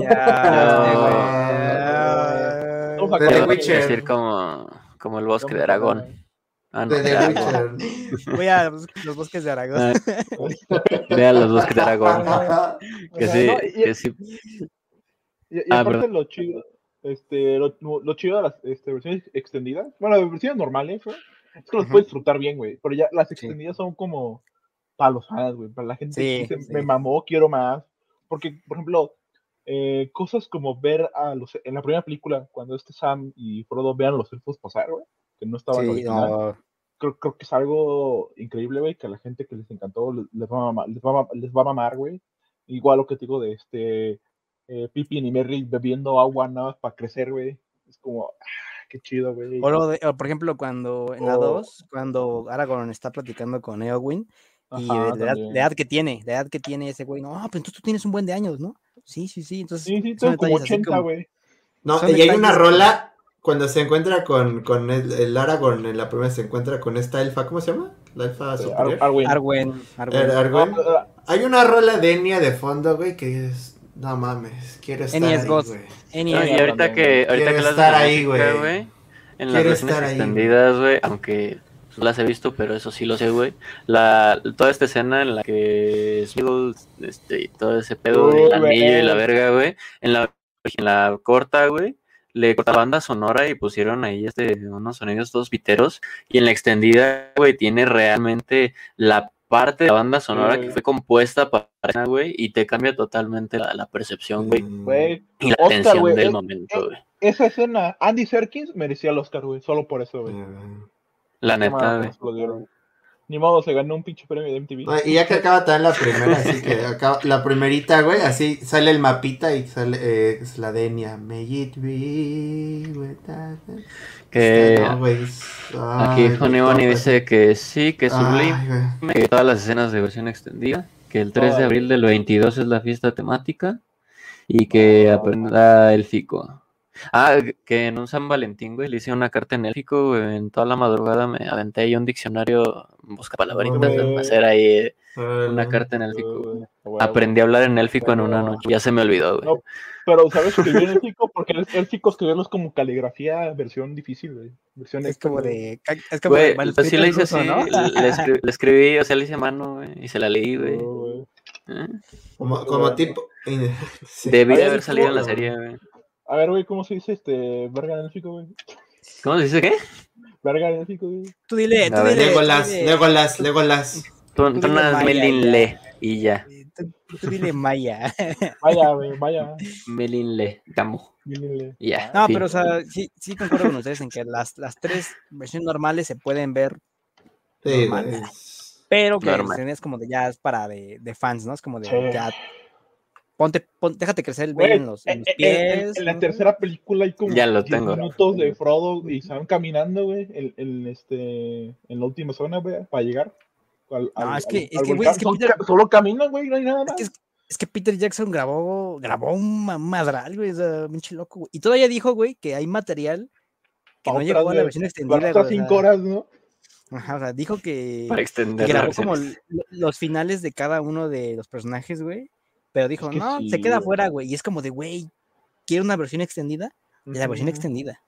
B: Ya, güey.
A: Vamos a
B: Ah,
C: De The Witcher.
D: decir como, como el bosque de Aragón. Ah, no,
C: De The
D: de Aragón.
C: Witcher. [laughs]
B: Voy a los, los bosques de Aragón.
D: Ah, [laughs] Vea los bosques de Aragón. [laughs] Que sí,
A: no, y-
D: que sí.
A: Y, y
D: Ah,
A: aparte
D: perdón.
A: lo chido, este, lo, lo chido de las este, versiones extendidas, bueno, las versiones normales, es que los puedes disfrutar bien, güey, pero ya las
B: Sí.
A: extendidas son como para los fans, güey, para la gente que
B: Sí,
A: dice,
B: sí.
A: me mamó, quiero más, porque, por ejemplo, eh, cosas como ver a los, en la primera película, cuando este Sam y Frodo vean a los elfos pasar, güey, que no estaban
B: Sí,
A: original,
B: no,
A: creo, creo que es algo increíble, güey, que a la gente que les encantó les, les va, a mamar, les, va les va a mamar, güey. Igual lo que te digo de este eh, Pippin y Merry bebiendo agua nada más para crecer, güey. Es como, ah, qué chido, güey.
B: O, lo de- o, por ejemplo, cuando en la
A: O-
B: 2, cuando Aragorn está platicando con Eowyn y
A: Ajá,
B: de, la edad,
A: también.
B: la edad que tiene, la edad que tiene ese güey, no, pues entonces tú tienes un buen de años, ¿no? Sí, sí, sí, entonces
A: Sí, sí,
B: son
A: tengo como
B: detalles así
A: 80,
B: como-
A: güey.
C: No,
B: Son
C: y hay una rola cuando se encuentra con, con el, el Aragorn en la primera se encuentra con esta elfa, ¿cómo se llama? La elfa
A: Ar-
C: superior.
A: Arwen.
B: Arwen, Arwen.
C: Er- Arwen.
A: Ah,
C: Hay una rola de Enya de fondo, güey, que es. No mames, quiero estar
B: Enya es
C: ahí,
B: God.
C: güey.
D: No, y ahorita
A: también,
D: que, ahorita
C: Quiero
D: que
C: estar ahí, güey.
D: En las
C: Quiero estar ahí, güey.
D: extendidas, güey, aunque las he visto, pero eso sí lo sé, güey. La, toda esta escena en la que Smeagol, este, y todo ese pedo del anillo y la verga, güey, en la, en la corta, güey, le corta banda sonora y pusieron ahí este, unos sonidos todos piteros. Y en la extendida, güey, tiene realmente la parte de la banda sonora que fue compuesta para esa, güey, y te cambia totalmente la, la percepción, güey,
C: Mm.
A: Güey,
D: y la
A: Oscar,
D: tensión
A: güey,
D: del
A: es-
D: momento,
A: es-
D: güey.
A: esa escena, Andy Serkins merecía el Oscar, güey, solo por eso, güey.
D: La neta.
A: Ni modo, se ganó un pinche premio de MTV.
C: No, y ya que acaba también la primera, así que acaba, la primerita, güey, así sale el mapita y sale eh, es la de Enya. May it be
D: Que
C: No, güey, es-
D: aquí Honey Bunny dice que sí, que es sublime, que todas las escenas de versión extendida, que el 3 de abril del 22 es la fiesta temática y que
A: Ah.
D: aprenda élfico. Ah, que en un San Valentín, güey, le hice una carta en élfico, güey, en toda la madrugada me aventé ahí un diccionario, busca palabritas, para hacer ahí eh, una carta en élfico. Aprendí a hablar en élfico en una noche, ya se me olvidó, güey.
A: No, pero ¿sabes escribir en élfico? Porque el élfico escribirlo es como caligrafía versión difícil, güey. Versión
B: Es
A: extra,
B: como de. Es como
D: Güey,
B: de
D: pues sí le hice
B: ruso,
D: así,
B: ¿no?
D: le, escri- le escribí, o sea, le hice mano, güey, y se la leí, güey.
A: Oh, güey.
D: ¿Eh?
C: Como, como tipo. [laughs] sí.
D: Debí de
A: Oye,
D: haber salido en la serie, güey.
A: A ver, güey, ¿cómo se dice este verga en élfico, güey?
D: ¿Cómo se dice qué?
A: Verga en élfico, güey.
B: Tú dile, tú dile.
C: Legolas, Legolas, Legolas.
D: Tú,
B: Tú
D: tú
B: dile
D: nada
B: Maya,
D: Melin
B: ya.
D: Le y ya.
B: Tú, tú dile Maya. [laughs]
A: Vaya, güey, vaya.
D: Melin Le, Camu.
A: Díganle.
D: y Ya.
B: No,
D: fin.
B: pero o sea, sí, sí concuerdo con ustedes en que las, las tres versiones normales se pueden ver,
C: Sí,
B: Normal.
C: güey.
B: pero que
D: Normal.
B: es como de ya es para de, de fans, ¿no? Es como de
A: Sí.
B: ya. Ponte, pon- déjate crecer el velo en los, en
A: en,
B: los
A: en-
B: pies.
A: en- en la
B: ¿no?
A: tercera película hay como
D: Ya lo
A: 10
D: tengo.
A: minutos de Frodo y se van caminando, güey, en, en, este, en la última zona, güey, para llegar. Al,
B: No,
A: al-
B: es que-
A: al-
B: es que, güey, es que
A: Solo
B: Peter-
A: ca- Solo caminan, güey, no hay nada
B: Es
A: más.
B: que, es, es que Peter Jackson grabó, grabó un ma- madral, güey, sea, pinche loco, güey. Y todavía dijo, güey, que hay material que no llegó a la versión
A: Para
B: extendida. o
A: cinco horas, ¿no?
B: Ajá, o sea, dijo que,
D: Para extender
B: grabó como los finales de cada uno de los personajes, güey. Pero dijo,
A: que
B: no,
A: sí,
B: se queda fuera, güey. Y es como de, güey, quiero una versión extendida de la versión extendida.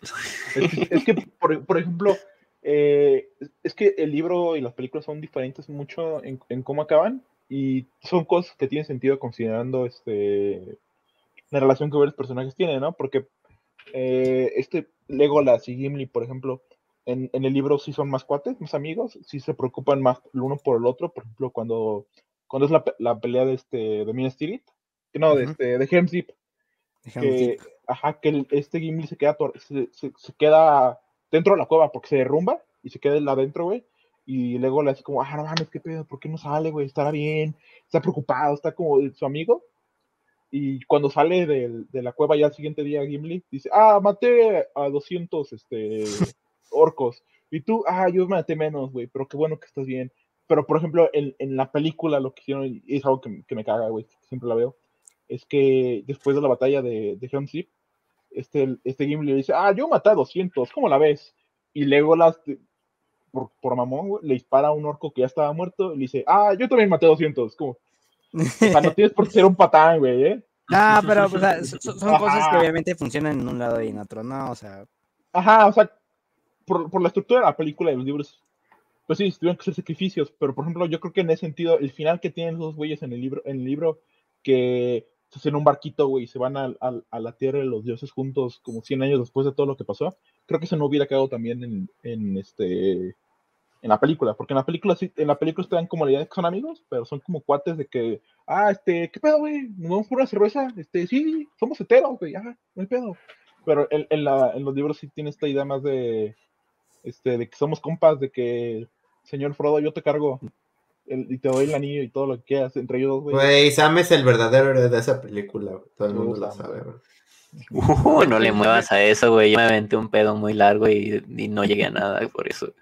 A: Es que, es que, por, por ejemplo, eh, es que el libro y las películas son diferentes mucho en, en cómo acaban y son cosas que tienen sentido considerando este la relación que varios personajes tienen, ¿no? Porque eh, este Legolas y Gimli, por ejemplo, en, en el libro sí son más cuates, más amigos, sí se preocupan más el uno por el otro, por ejemplo, cuando, cuando es la, la pelea de este de Minas Tirith, que no, de este de Helm's Deep, que, ajá, que el- este Gimli se queda, se, se- se queda dentro de la cueva porque se derrumba y se queda él adentro, güey. Y luego le hace como, ah, no mames, qué pedo, ¿por qué no sale, güey? Estará bien, está preocupado, está como su amigo. Y cuando sale de la cueva ya el siguiente día Gimli, dice, ah, maté a 200 este, orcos. Y tú, ah, yo maté menos, güey, pero qué bueno que estás bien. Pero por ejemplo, en, en la película lo que hicieron, y es algo que, que me caga, güey, siempre la veo, es que después de la batalla de, de Helm's Deep, este, este Gimli le dice, ah, yo maté a 200, ¿cómo la ves? Y Legolas, por, por mamón, güey, le dispara a un orco que ya estaba muerto y le dice, ah, yo también maté a 200, como, o sea, no tienes por qué ser un patán, güey, ¿eh?
B: Ah, pero o sea, son cosas que obviamente funcionan en un lado y en otro, ¿no? O sea,
A: Ajá, o sea, por, por la estructura de la película y los libros, pues sí, tuvieron que hacer sacrificios, pero por ejemplo, yo creo que en ese sentido, el final que tienen los güeyes en el libro, en el libro, que se hacen un barquito, güey, y se van al- al- a, la tierra de los dioses juntos como 100 años después de todo lo que pasó, creo que eso no hubiera quedado también en, en este en la película, porque en la película sí, en la película están como la idea de que son amigos, pero son como cuates de que, ah, este, ¿qué pedo, güey? ¿Nos vamos por una cerveza? Este, sí, somos heteros, güey, ajá, no hay pedo. Pero en, en, la, en los libros sí tiene esta idea más de, este, de que somos compas, de que, señor Frodo, yo te cargo el- y te doy el anillo y todo lo que quieras entre ellos, dos, güey.
C: Güey, Sam es el verdadero héroe de esa película, güey. Todo el mundo lo
A: Sam,
C: sabe,
A: güey.
D: Uh, no le muevas a eso, güey. Yo me aventé un pedo muy largo y, y no llegué a nada por eso.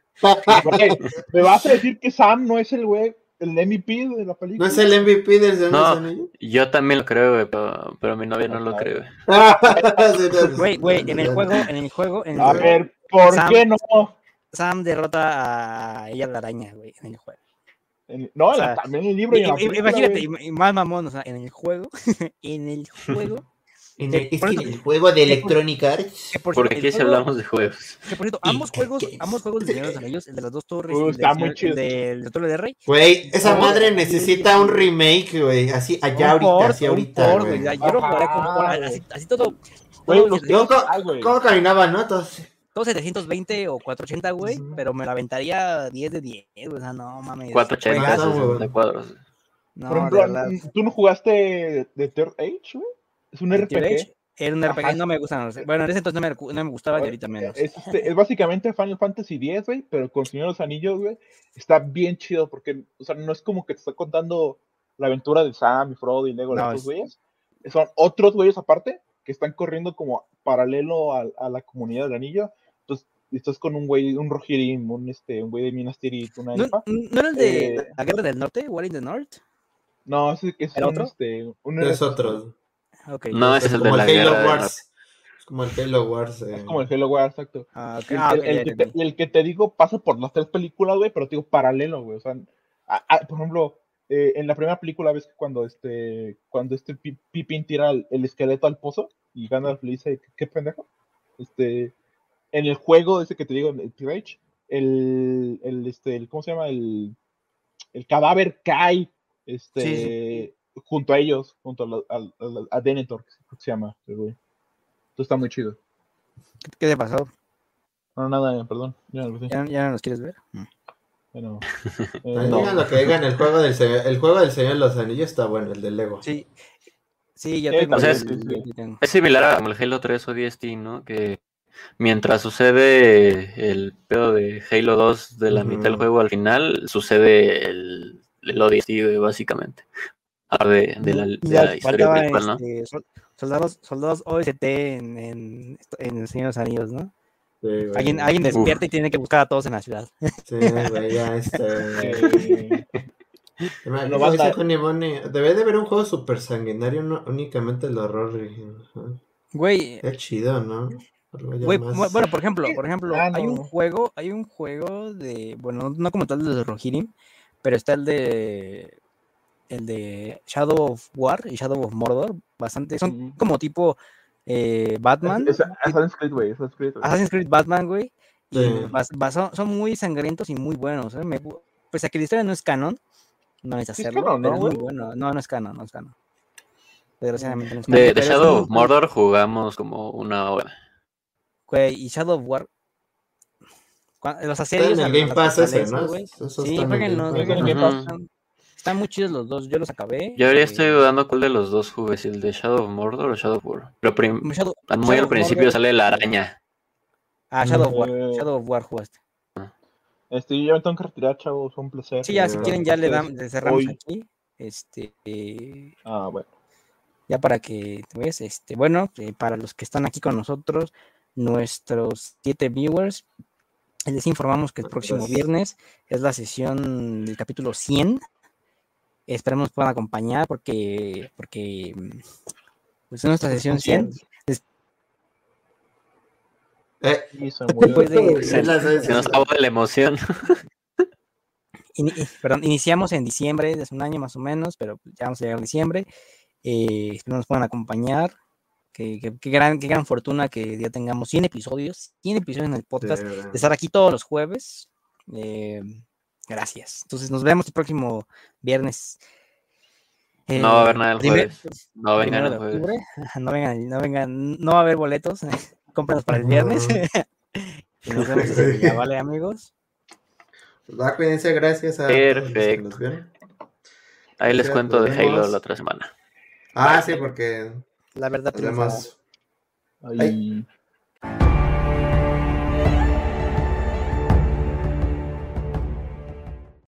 A: ¿Me vas a decir que Sam no es el güey, el MVP de la película?
C: ¿No es el MVP del Señor de
D: No.
C: Anillos?
D: Yo también lo creo, güey, pero, pero mi novia no lo cree, [laughs] güey.
B: Güey, güey, en el juego, en el juego, en el
A: A
B: juego,
A: ver, ¿por
B: Sam-
A: qué no?
B: Sam derrota a ella la araña, güey, en el juego.
A: En- no,
B: O sea,
A: también en el libro y en la
B: I- i-
A: película,
B: Imagínate,
A: güey.
B: más mamón, o sea, en el juego, [laughs] en el juego, [laughs]
C: En el, es que el juego de Electronic Arts.
B: que por
D: Porque aquí si hablamos de juegos.
B: que por cierto, ambos juegos, ambos juegos de Señor de los Anillos, el de las dos torres, y el
A: está
B: del
A: muy chido.
B: el del Trono de Rey.
C: Güey, esa
A: No,
C: madre necesita un remake, güey. Así, allá ahorita,
B: port,
C: así ahorita,
B: port,
C: güey.
B: ya- Yo lo jugaré como
A: Ajá,
B: así, así todo.
A: Güey,
B: todo-
A: los-
C: Yo, co-
A: Ay, güey.
C: ¿Cómo caminaba, no? Todos-
B: todo 720 o 480, güey, pero me la aventaría 10 de 10, güey, o sea, no mames.
D: 480,
C: Juegazo,
D: 60 cuadros.
B: No,
A: Por
B: de
A: ejemplo. ¿tú no jugaste de Third Age, güey? Es un
B: Tear
A: RPG.
B: Age Era un RPG,
A: Ajá.
B: no me gustan. Bueno, en ese entonces no me, no me gustaba y ahorita menos.
A: Es, este, es básicamente Final Fantasy X, güey, pero con Señor de los Anillos, güey, está bien chido porque, o sea, no es como que te está contando la aventura de Sam y Frodo y Legolas,
B: No,
A: estos
B: es-
A: güeyes. Son otros güeyes aparte que están corriendo como paralelo a, a la comunidad del anillo. Estás con un güey, un Rohirrim, un, este, un güey de Minas Tirith, una
B: ¿No,
A: elfa.
B: ¿No era el de
A: Eh,
B: la Guerra del Norte? ¿War in the North?
A: No, ese es
B: ¿Era
A: un,
B: otro?
A: este, un
C: Es otro.
B: Ok.
D: No, ese es el de
C: como
D: la
C: el Halo
D: guerra. del
C: Wars. Es como el Halo Wars. eh.
A: Es como el Halo Wars, exacto.
B: Ah, ok.
A: Y el,
B: Ah,
A: el- que te,
B: entendí.
A: y el que te digo pasa por las tres películas, güey, pero te digo paralelo, güey. O sea, a- a- por ejemplo, eh, en la primera película ves que cuando este, cuando este Pi- Pippin tira el, el esqueleto al pozo y Gandalf le dice, ¿qué, qué pendejo? Este, en el juego ese que te digo, en el Tirage, el, el, este, el- ¿cómo se llama? El, el cadáver cae, este, junto a ellos, junto a, la- al- al- a Denethor, que se llama, el güey. Entonces está muy chido.
B: ¿Qué, qué te pasó?
A: No, nada, perdón. Ya, no.
B: ¿Ya, ya no los quieres ver?
A: Bueno, [laughs]
C: Ay,
A: eh,
C: Digan lo que digan, el juego del Señor, el juego del Señor de los Anillos está bueno, el de Lego.
B: Sí. Sí, ya
A: Sí,
B: tengo.
D: o sea,
B: el-.
D: Es similar a como el Halo 3 o DST, ¿no? Que mientras sucede el pedo de Halo 2 de la mitad del juego al final, sucede el, el güey, básicamente. De, de la, de
B: Ya
D: la historia principal, ¿no?
B: este, sol- soldados, soldados OST en, en, en El Señor de los Anillos, ¿no?
C: Sí, güey.
B: Alguien, alguien despierta y tiene que buscar a todos en la ciudad.
C: Sí, güey, ya [laughs]
A: banda-
C: dice Honey Bunny, Debe de haber un juego super sanguinario, no únicamente el horror. Güey, Qué chido, ¿no? Más-
B: bueno, por ejemplo, por ejemplo,
A: Ah,
B: hay un juego, hay un juego de, bueno, no como tal de Rohirrim, pero está el de el de Shadow of War y Shadow of Mordor, bastante, son como tipo eh, Batman,
A: es- es Assassin's Creed, güey. Assassin's Creed.
B: Assassin's Creed Batman, güey, y
C: Sí.
B: bas- bas- son, son muy sangrientos y muy buenos, ¿eh? Me pese a que la historia no es canon, no es hacerlo,
A: ¿no,
B: pero es muy
A: güey?
B: bueno, no, no es canon, no es canon. Desgraciadamente no es
D: De,
B: canon,
D: de
B: es
D: Shadow of Mordor jugamos como una hora.
B: Güey, y Shadow of War. Los asedios
C: en
B: a
C: el
B: la-
C: Game
B: las
C: Pass ese,
B: fortalezas,
C: ¿no?
B: güey.
C: Eso
B: Sí,
C: está en Game Pass.
B: Están, muy chidos los dos, yo los acabé.
D: Yo ahora
B: eh,
D: estoy dudando cuál de los dos jugué, si el de Shadow of Mordor o Shadow of War. Pero prim-
B: Shadow-
D: muy
B: Shadow
D: al principio
B: Mordor-
D: sale la araña.
B: Ah, Shadow of War.
A: Eh,
B: Shadow of War jugaste.
A: Este, yo tengo que retirar, chavos. Un placer.
B: Sí, ya si
C: eh,
B: quieren ya le, dam- le cerramos
A: hoy-
B: aquí. Este, eh,
A: Ah, bueno.
B: ya para que te veas, este, bueno, eh, para los que están aquí con nosotros, nuestros siete viewers, Les informamos que el próximo viernes es la sesión del capítulo 100. Esperemos puedan acompañar porque, porque pues es nuestra sesión 100.
C: Eh.
B: Después de-
D: Se nos acabó de la emoción. [laughs]
B: Eh, perdón, iniciamos en diciembre, hace un año más o menos, pero ya vamos a llegar a diciembre. Eh, espero nos puedan acompañar. Qué, qué- qué gran, qué gran fortuna que ya tengamos 100 episodios, 100 episodios en el podcast,
C: Sí,
B: de estar aquí todos los jueves. Eh, gracias. Entonces nos vemos el próximo viernes.
D: No va a haber
B: Eh,
D: nada el
B: primer-
D: jueves. No vengan el jueves.
B: octubre. [laughs] No vengan, no vengan, no va a haber boletos. [laughs] Cómpranos para el viernes. [laughs] y nos vemos ese día, ¿vale, amigos?
C: Va, cuídense, gracias a todos los que
D: Perfecto.
C: nos.
D: Ahí les cuento de Halo la otra semana.
C: Ah, sí, porque
B: La verdad,
C: vemos.
A: Ahí-